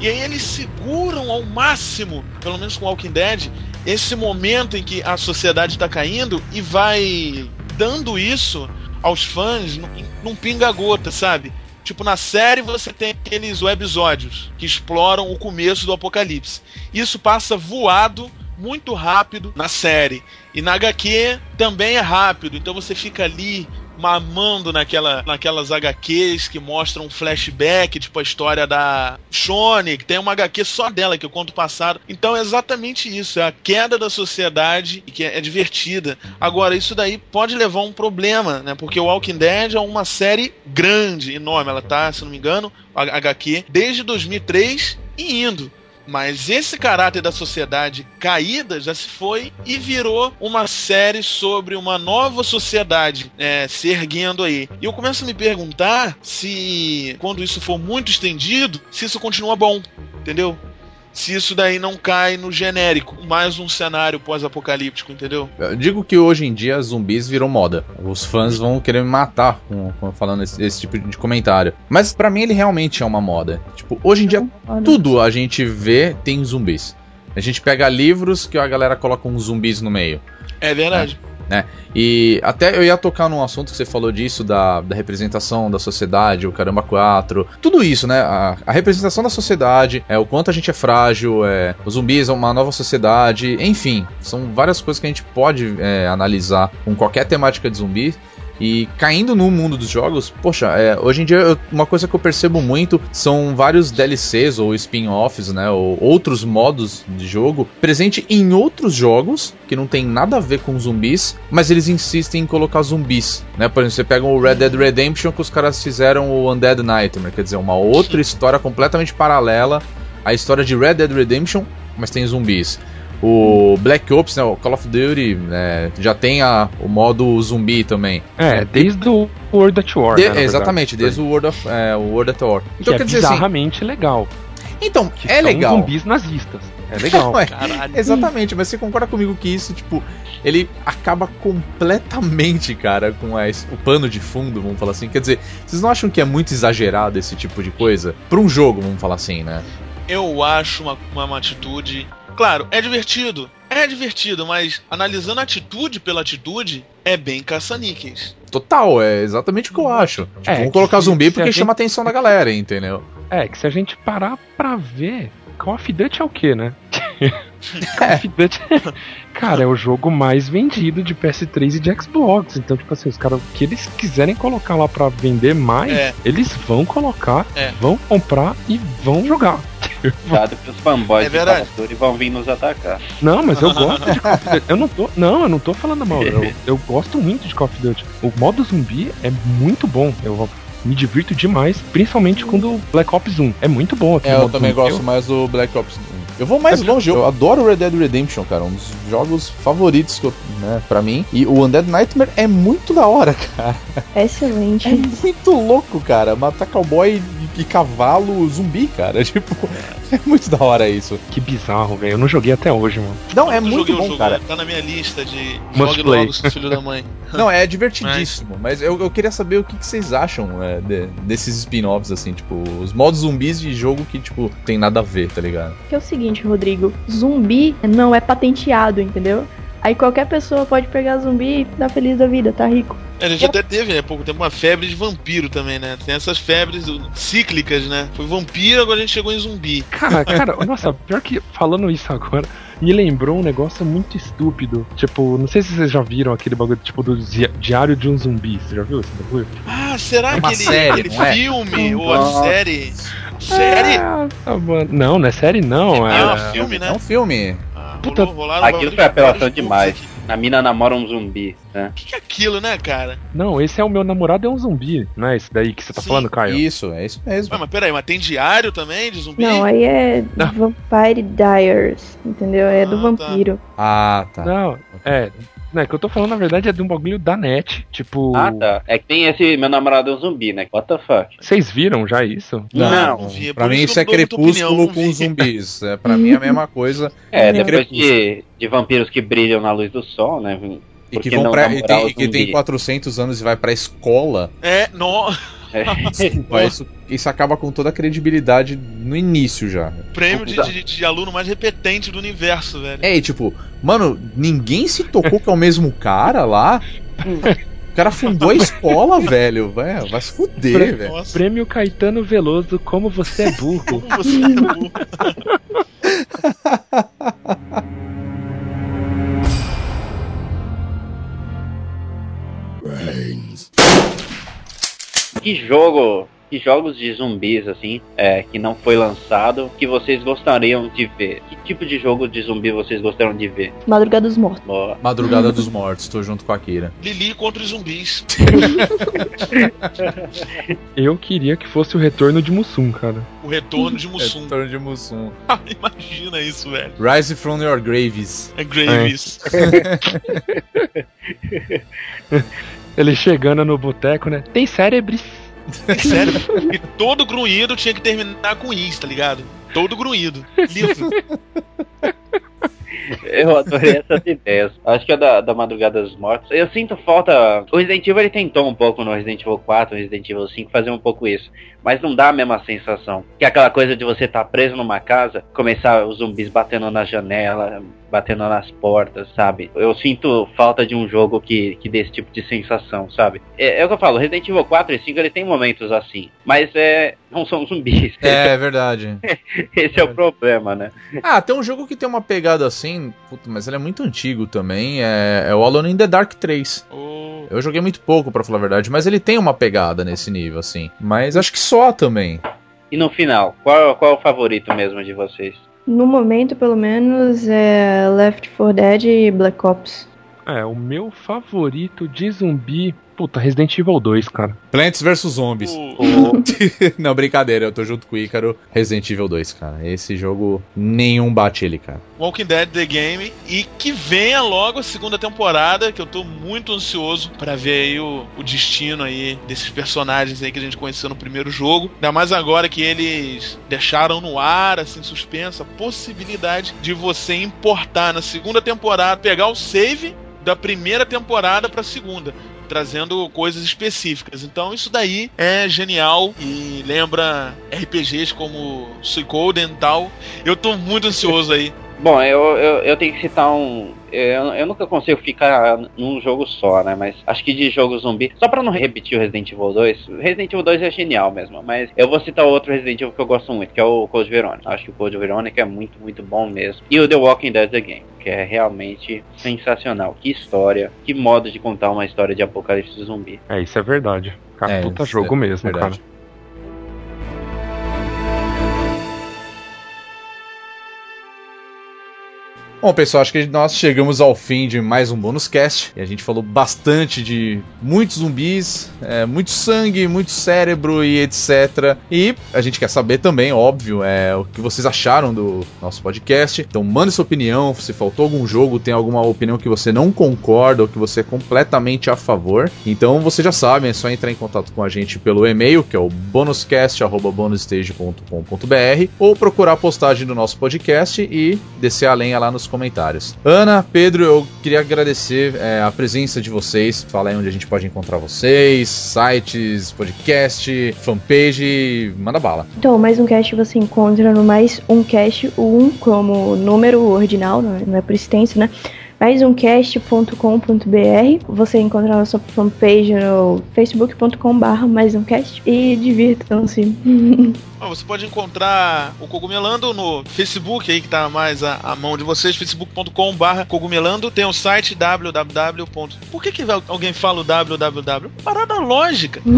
E aí eles seguram ao máximo, pelo menos com Walking Dead, esse momento em que a sociedade está caindo e vai dando isso aos fãs num, pinga-gota, sabe? Tipo, na série você tem aqueles webisódios que exploram o começo do apocalipse. Isso passa voado, muito rápido na série. E na HQ também é rápido, então você fica ali mamando naquela, naquelas HQs que mostram um flashback, tipo a história da Shone, que tem uma HQ só dela, que eu conto passado. Então é exatamente isso, é a queda da sociedade e que é, é divertida. Agora, isso daí pode levar a um problema, né? Porque o Walking Dead é uma série grande, enorme. Ela tá, se não me engano, a HQ, desde 2003 e indo. Mas esse caráter da sociedade caída já se foi e virou uma série sobre uma nova sociedade é, se erguendo aí. E eu começo a me perguntar se, quando isso for muito estendido, se isso continua bom, entendeu? Se isso daí não cai no genérico, mais um cenário pós-apocalíptico, entendeu? Eu digo que hoje em dia zumbis viram moda. Os fãs vão querer me matar com, com falando esse, esse, tipo de comentário. Mas para mim ele realmente é uma moda. Tipo, hoje em dia tudo a gente vê tem zumbis. A gente pega livros que a galera coloca uns zumbis no meio. É verdade. É né? E até eu ia tocar num assunto que você falou disso, da, da representação da sociedade, o Caramba 4, tudo isso, né? A, a representação da sociedade, é, o quanto a gente é frágil, é, os zumbis é uma nova sociedade, enfim, são várias coisas que a gente pode é, analisar com qualquer temática de zumbi. E caindo no mundo dos jogos, poxa, é, hoje em dia eu, uma coisa que eu percebo muito são vários DLCs ou spin-offs, né? Ou outros modos de jogo presente em outros jogos que não tem nada a ver com zumbis, mas eles insistem em colocar zumbis, né? Por exemplo, você pega o Red Dead Redemption que os caras fizeram o Undead Nightmare, quer dizer, uma outra história completamente paralela à história de Red Dead Redemption, mas tem zumbis. O Black Ops, né, o Call of Duty, né, já tem a, o modo zumbi também. É, desde o World at War. De, né, exatamente, desde o World, of, é, o World at War. Então, que quer é dizer assim, bizarramente assim, legal. Então, que é legal. zumbis nazistas. É legal. Caralho. Exatamente, mas você concorda comigo que isso, tipo, ele acaba completamente, cara, com a, o pano de fundo, vamos falar assim. Quer dizer, vocês não acham que é muito exagerado esse tipo de coisa? Pra um jogo, vamos falar assim, né? Eu acho uma, uma atitude Claro, é divertido. É divertido, mas analisando atitude pela atitude, é bem caça-níqueis. Total, é exatamente o que eu acho. Tipo, é, vamos colocar zumbi porque gente... chama a atenção da galera, entendeu? É, que se a gente parar pra ver, Call of Duty é o que, né? Cara, é o jogo mais vendido de PS3 e de Xbox. Então, tipo assim, os caras, o que eles quiserem colocar lá pra vender mais, é. eles vão colocar, é. vão comprar e vão jogar. Cuidado que os fanboys é verdade. de vão vir nos atacar. Não, mas eu gosto de Call of Duty. Eu não tô, não, eu não tô falando mal. Eu, eu gosto muito de Call of Duty. O modo zumbi é muito bom. Eu me divirto demais, principalmente com o Black Ops 1. É muito bom. É, eu também gosto eu... mais do Black Ops 1. Eu vou mais é longe, eu adoro Red Dead Redemption, cara. Um dos jogos favoritos que eu, né, pra mim. E o Undead Nightmare é muito da hora, cara. Excelente. É muito louco, cara. Matar cowboy e cavalo zumbi, cara. Tipo, é muito da hora isso. Que bizarro, velho. Eu não joguei até hoje, mano. Não, é muito bom, cara. Tá na minha lista de Must play. logo, filho da mãe. Não, é divertidíssimo. Mas, mas eu, eu, queria saber o que, que vocês acham é, de, desses spin-offs, assim, tipo, os modos zumbis de jogo que, tipo, tem nada a ver, tá ligado? Que é o seguinte, Rodrigo. Zumbi não é patenteado, entendeu? Aí qualquer pessoa pode pegar zumbi e dar feliz da vida, tá rico. A gente até teve, né, pouco tempo, uma febre de vampiro também, né? Tem essas febres cíclicas, né? Foi vampiro, agora a gente chegou em zumbi. Cara, cara, nossa, pior que falando isso agora, me lembrou um negócio muito estúpido. Tipo, não sei se vocês já viram aquele bagulho, tipo, do Diário de um Zumbi. Você já viu esse bagulho? Ah, será é que ele, série, aquele é? filme ou a série? Série? É, não, não é série não. É, é um filme, né? É um filme. Ah, Puta, rolou, Aquilo foi apelação demais. A mina namora um zumbi. O que, que é aquilo, né, cara? Não, esse é o meu namorado é um zumbi, não é esse daí que você tá Sim, falando, Caio? Isso, é isso mesmo. Ué, mas peraí, mas tem diário também de zumbi? Não, aí é Não. Vampire Diaries, entendeu? É do Ah, tá. vampiro. Ah, tá. Não, é. Não, é que eu tô falando, na verdade, é de um bagulho da net. Tipo. Ah, tá. É que tem esse meu namorado é um zumbi, né? What the fuck? Vocês viram já isso? Não, não vi, é pra mim isso é não crepúsculo opinião, não com zumbis. É, pra mim é a mesma coisa. É, É depois de, de vampiros que brilham na luz do sol, né? E que, vão não pra, e tem, o e que tem zumbi? 400 anos e vai pra escola. É, no... É. Desculpa, isso, isso acaba com toda a credibilidade no início já. prêmio de, de- de aluno mais repetente do universo, velho. É, e tipo, mano, ninguém se tocou que é o mesmo cara lá. O cara fundou a escola, velho. Vai, vai se fuder, velho. Nossa, Prêmio Caetano Veloso, como você é burro. como você é burro. Que jogo, que jogos de zumbis, assim, é, que não foi lançado, que vocês gostariam de ver? Que tipo de jogo de zumbi vocês gostariam de ver? Madrugada dos Mortos. Boa. Madrugada dos Mortos, tô junto com a Kira. Lili contra os zumbis. Eu queria que fosse o retorno de Mussum, cara. O retorno de Mussum. Retorno de Mussum. Imagina isso, velho. Rise from your graves. É Graves. Ele chegando no boteco, né? Tem cérebros. Sério. E todo grunhido tinha que terminar com isso, tá ligado? Todo grunhido. Livro. Eu adorei essas ideias. Acho que é da, da Madrugada dos Mortos. Eu sinto falta. O Resident Evil ele tentou um pouco no Resident Evil 4, no Resident Evil 5, fazer um pouco isso. Mas não dá a mesma sensação. Que é aquela coisa de você estar preso numa casa, começar os zumbis batendo na janela, batendo nas portas, sabe? Eu sinto falta de um jogo que, que dê esse tipo de sensação, sabe? É, é o que eu falo, Resident Evil 4 e 5 ele tem momentos assim. Mas é. não são zumbis. É, é verdade. Esse é o problema, né? Ah, tem um jogo que tem uma pegada assim, puta, mas ele é muito antigo também. É, é o Alone in the Dark 3. Ô, Eu joguei muito pouco, pra falar a verdade, mas ele tem uma pegada nesse nível, assim. Mas acho que só também. E no final, qual, qual é o favorito mesmo de vocês? No momento, pelo menos, é Left 4 Dead e Black Ops. É, o meu favorito de zumbi. Puta, Resident Evil 2, cara. Plants vs Zombies. o- Não, brincadeira, eu tô junto com o Ícaro. Resident Evil 2, cara. Esse jogo, nenhum bate ele, cara. Walking Dead The Game e que venha logo a segunda temporada, que eu tô muito ansioso pra ver aí o, o destino aí desses personagens aí que a gente conheceu no primeiro jogo. Ainda mais agora que eles deixaram no ar, assim, suspenso, a possibilidade de você importar na segunda temporada, pegar o save da primeira temporada pra segunda. Trazendo coisas específicas. Então, isso daí é genial e lembra RPGs como Suicoden e tal. Eu tô muito ansioso aí. Bom, eu, eu, eu tenho que citar um. Eu, eu nunca consigo ficar num jogo só, né? Mas acho que de jogo zumbi. Só pra não repetir o Resident Evil 2. Resident Evil 2 é genial mesmo. Mas eu vou citar outro Resident Evil que eu gosto muito, que é o Code Veronica. Acho que o Code Veronica é muito, muito bom mesmo. E o The Walking Dead The Game, que é realmente sensacional. Que história, que modo de contar uma história de apocalipse zumbi. É, isso é verdade. Cara, É, puta isso jogo é mesmo, verdade. cara. Bom, pessoal, acho que nós chegamos ao fim de mais um bônus cast. E a gente falou bastante de muitos zumbis, é, muito sangue, muito cérebro e etc. E a gente quer saber também, óbvio, é, o que vocês acharam do nosso podcast. Então mande sua opinião, se faltou algum jogo, tem alguma opinião que você não concorda ou que você é completamente a favor. Então você já sabe, é só entrar em contato com a gente pelo e-mail, que é o bonuscast.bonusstage.com.br ou procurar a postagem do nosso podcast e descer a lenha lá nos comentários. Ana, Pedro, eu queria agradecer é, a presença de vocês. Fala aí onde a gente pode encontrar vocês, sites, podcast, fanpage, manda bala. Então, mais um cast você encontra no mais um cast, o 1 como número ordinal, não é, não é por extenso, né? Mais um cast.com.br. Você encontra a nossa fanpage no facebook.com/barra mais um cast e divirtam-se. Você pode encontrar o Cogumelando no Facebook aí que tá mais à, à mão de vocês, facebook.com/barra Cogumelando. Tem o site www. Por que, que alguém fala o www? Parada lógica.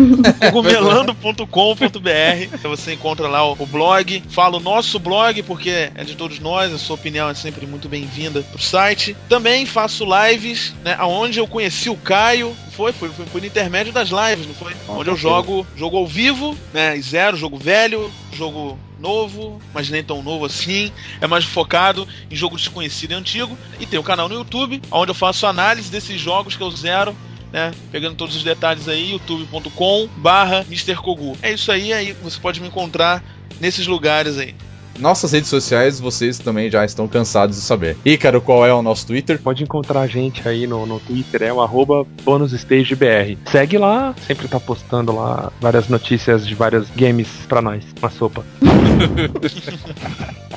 cogumelando.com.br. Você encontra lá o, o blog. Fala o nosso blog, porque é de todos nós, a sua opinião é sempre muito bem-vinda pro site. Também também faço lives, né? Onde eu conheci o Caio. Foi, foi, foi por intermédio das lives, não foi? Com onde eu jogo jogo ao vivo, né? Zero, jogo velho, jogo novo, mas nem tão novo assim. É mais focado em jogo desconhecido e antigo. E tem o canal no YouTube, onde eu faço análise desses jogos que eu zero. Né, pegando todos os detalhes aí, youtube.com barra Mr. Kogu. É isso aí, aí você pode me encontrar nesses lugares aí. Nossas redes sociais vocês também já estão cansados de saber. Ícaro, qual é o nosso Twitter? Pode encontrar a gente aí no, no Twitter, é o arroba bonusstagebr. Segue lá, sempre tá postando lá várias notícias de vários games pra nós, uma sopa.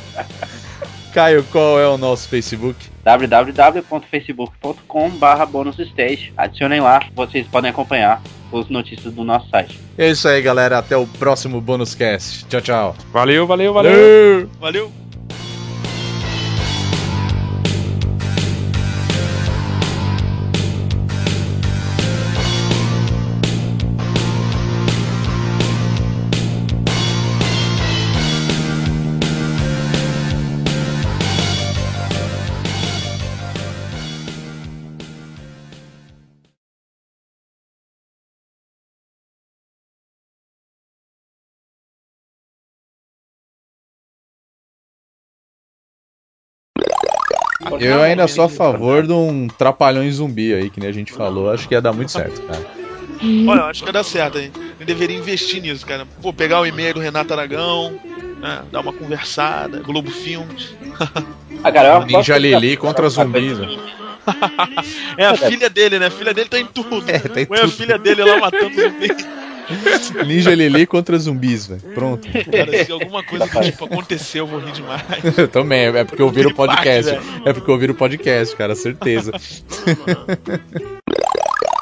Caio, qual é o nosso Facebook? www.facebook.com barra bonusstage. Adicionem lá, vocês podem acompanhar as notícias do nosso site. É isso aí, galera. Até o próximo Bônus Cast. Tchau, tchau. Valeu, valeu, valeu! Valeu. Valeu! Eu ainda sou a favor de um trapalhão zumbi aí, que nem a gente falou. Acho que ia dar muito certo, cara. Olha, eu acho que ia dar certo, hein? Eu deveria investir nisso, cara. Pô, pegar o e-mail do Renato Aragão, né? dar uma conversada, Globo Filmes. Ah, cara, eu Ninja Lili de- contra zumbis, velho. É a filha dele, né? A filha dele tá em tudo. É, tá em Põe a tudo. filha dele lá matando zumbi. Ninja Lili contra zumbis, velho. Pronto. Cara, se alguma coisa que tipo aconteceu, eu vou rir demais. Eu também, é porque eu ouvi o parte, podcast. velho. É porque eu ouvi o podcast, cara, certeza.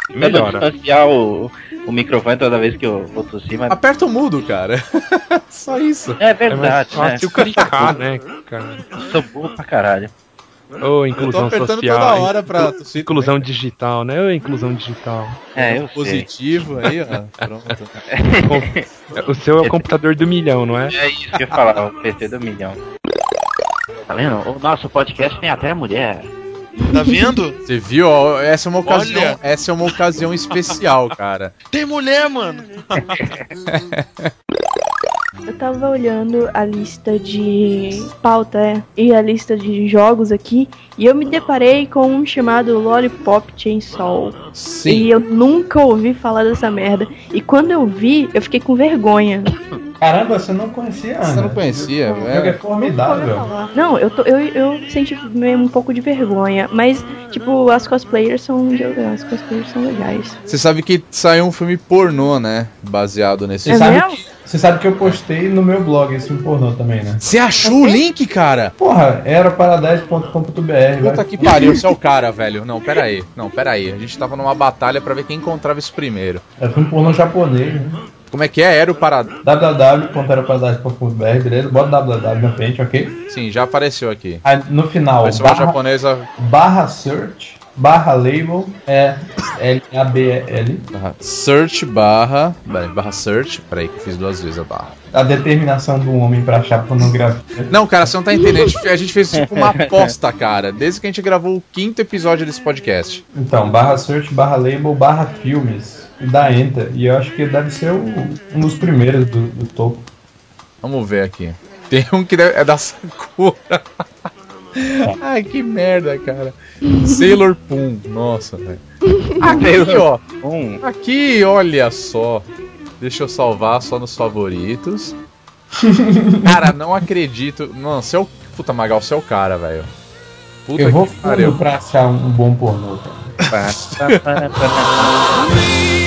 Eu vou Melhora. distanciar o, o microfone toda vez que eu vou tossir, mas. Aperta o mudo, cara. Só isso. É É mais verdade, né? fácil clicar, né, cara? Eu sou burro pra caralho. Ô, Eu tô inclusão social. toda hora pra tossir. Inclusão digital, né? Ô, inclusão digital. É, eu sei. Positivo aí, ó. Pronto. O seu é o computador do milhão, não é? É isso que eu ia falar, o PT do milhão. Tá vendo? O nosso podcast tem até mulher. Tá vendo? Você viu? ó, Essa é uma ocasião, Olha. essa é uma ocasião especial, cara. Tem mulher, mano. Eu tava olhando a lista de pauta é, e a lista de jogos aqui e eu me deparei com um chamado Lollipop Chainsaw. Sim. E eu nunca ouvi falar dessa merda. E quando eu vi, eu fiquei com vergonha. Caramba, você não conhecia, Ana? Você não conhecia, O jogo é velho? formidável. Não, eu, tô, eu, eu senti mesmo um pouco de vergonha. Mas, tipo, as cosplayers são as cosplayers são legais. Você sabe que saiu um filme pornô, né? Baseado nesse É Você sabe, mesmo? que, você sabe que eu postei no meu blog esse filme pornô também, né? Você achou o link, cara? Porra, era paradise.com.br. Puta que pariu, você é o cara, velho. Não, pera aí. Não, pera aí. A gente tava numa batalha pra ver quem encontrava isso primeiro. É filme pornô japonês, né? Como é que é? Parad... www.eraparadise.com.br, beleza? Bota www na frente, ok? Sim, já apareceu aqui. Aí no final, barra, japonesa. barra search, barra label, é L-A-B-L. barra Search barra. Barra search. Peraí, que eu fiz duas vezes a barra. A determinação do homem pra achar pornografia. Não, cara, você não tá entendendo. A gente- A gente fez tipo uma aposta, cara. Desde que a gente gravou o quinto episódio desse podcast. Então, barra search, barra label, barra filmes. E dá enter. E eu acho que deve ser o- um dos primeiros do, do topo. Vamos ver aqui. Tem um que deve- é da Sakura. Ai, que merda, cara. Sailor Poon. Nossa, velho. Aqui, ó. Um. Aqui, olha só. Deixa eu salvar só nos favoritos. Cara, não acredito. Não, você é o. Puta, Magal, você é o cara, velho. Puta eu vou que pariu. fundo pra achar um bom pornô, cara.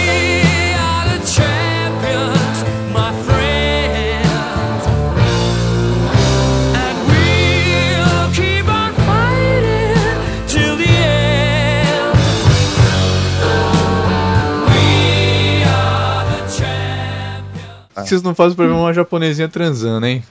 Vocês não fazem pra ver uma japonesinha transando, hein?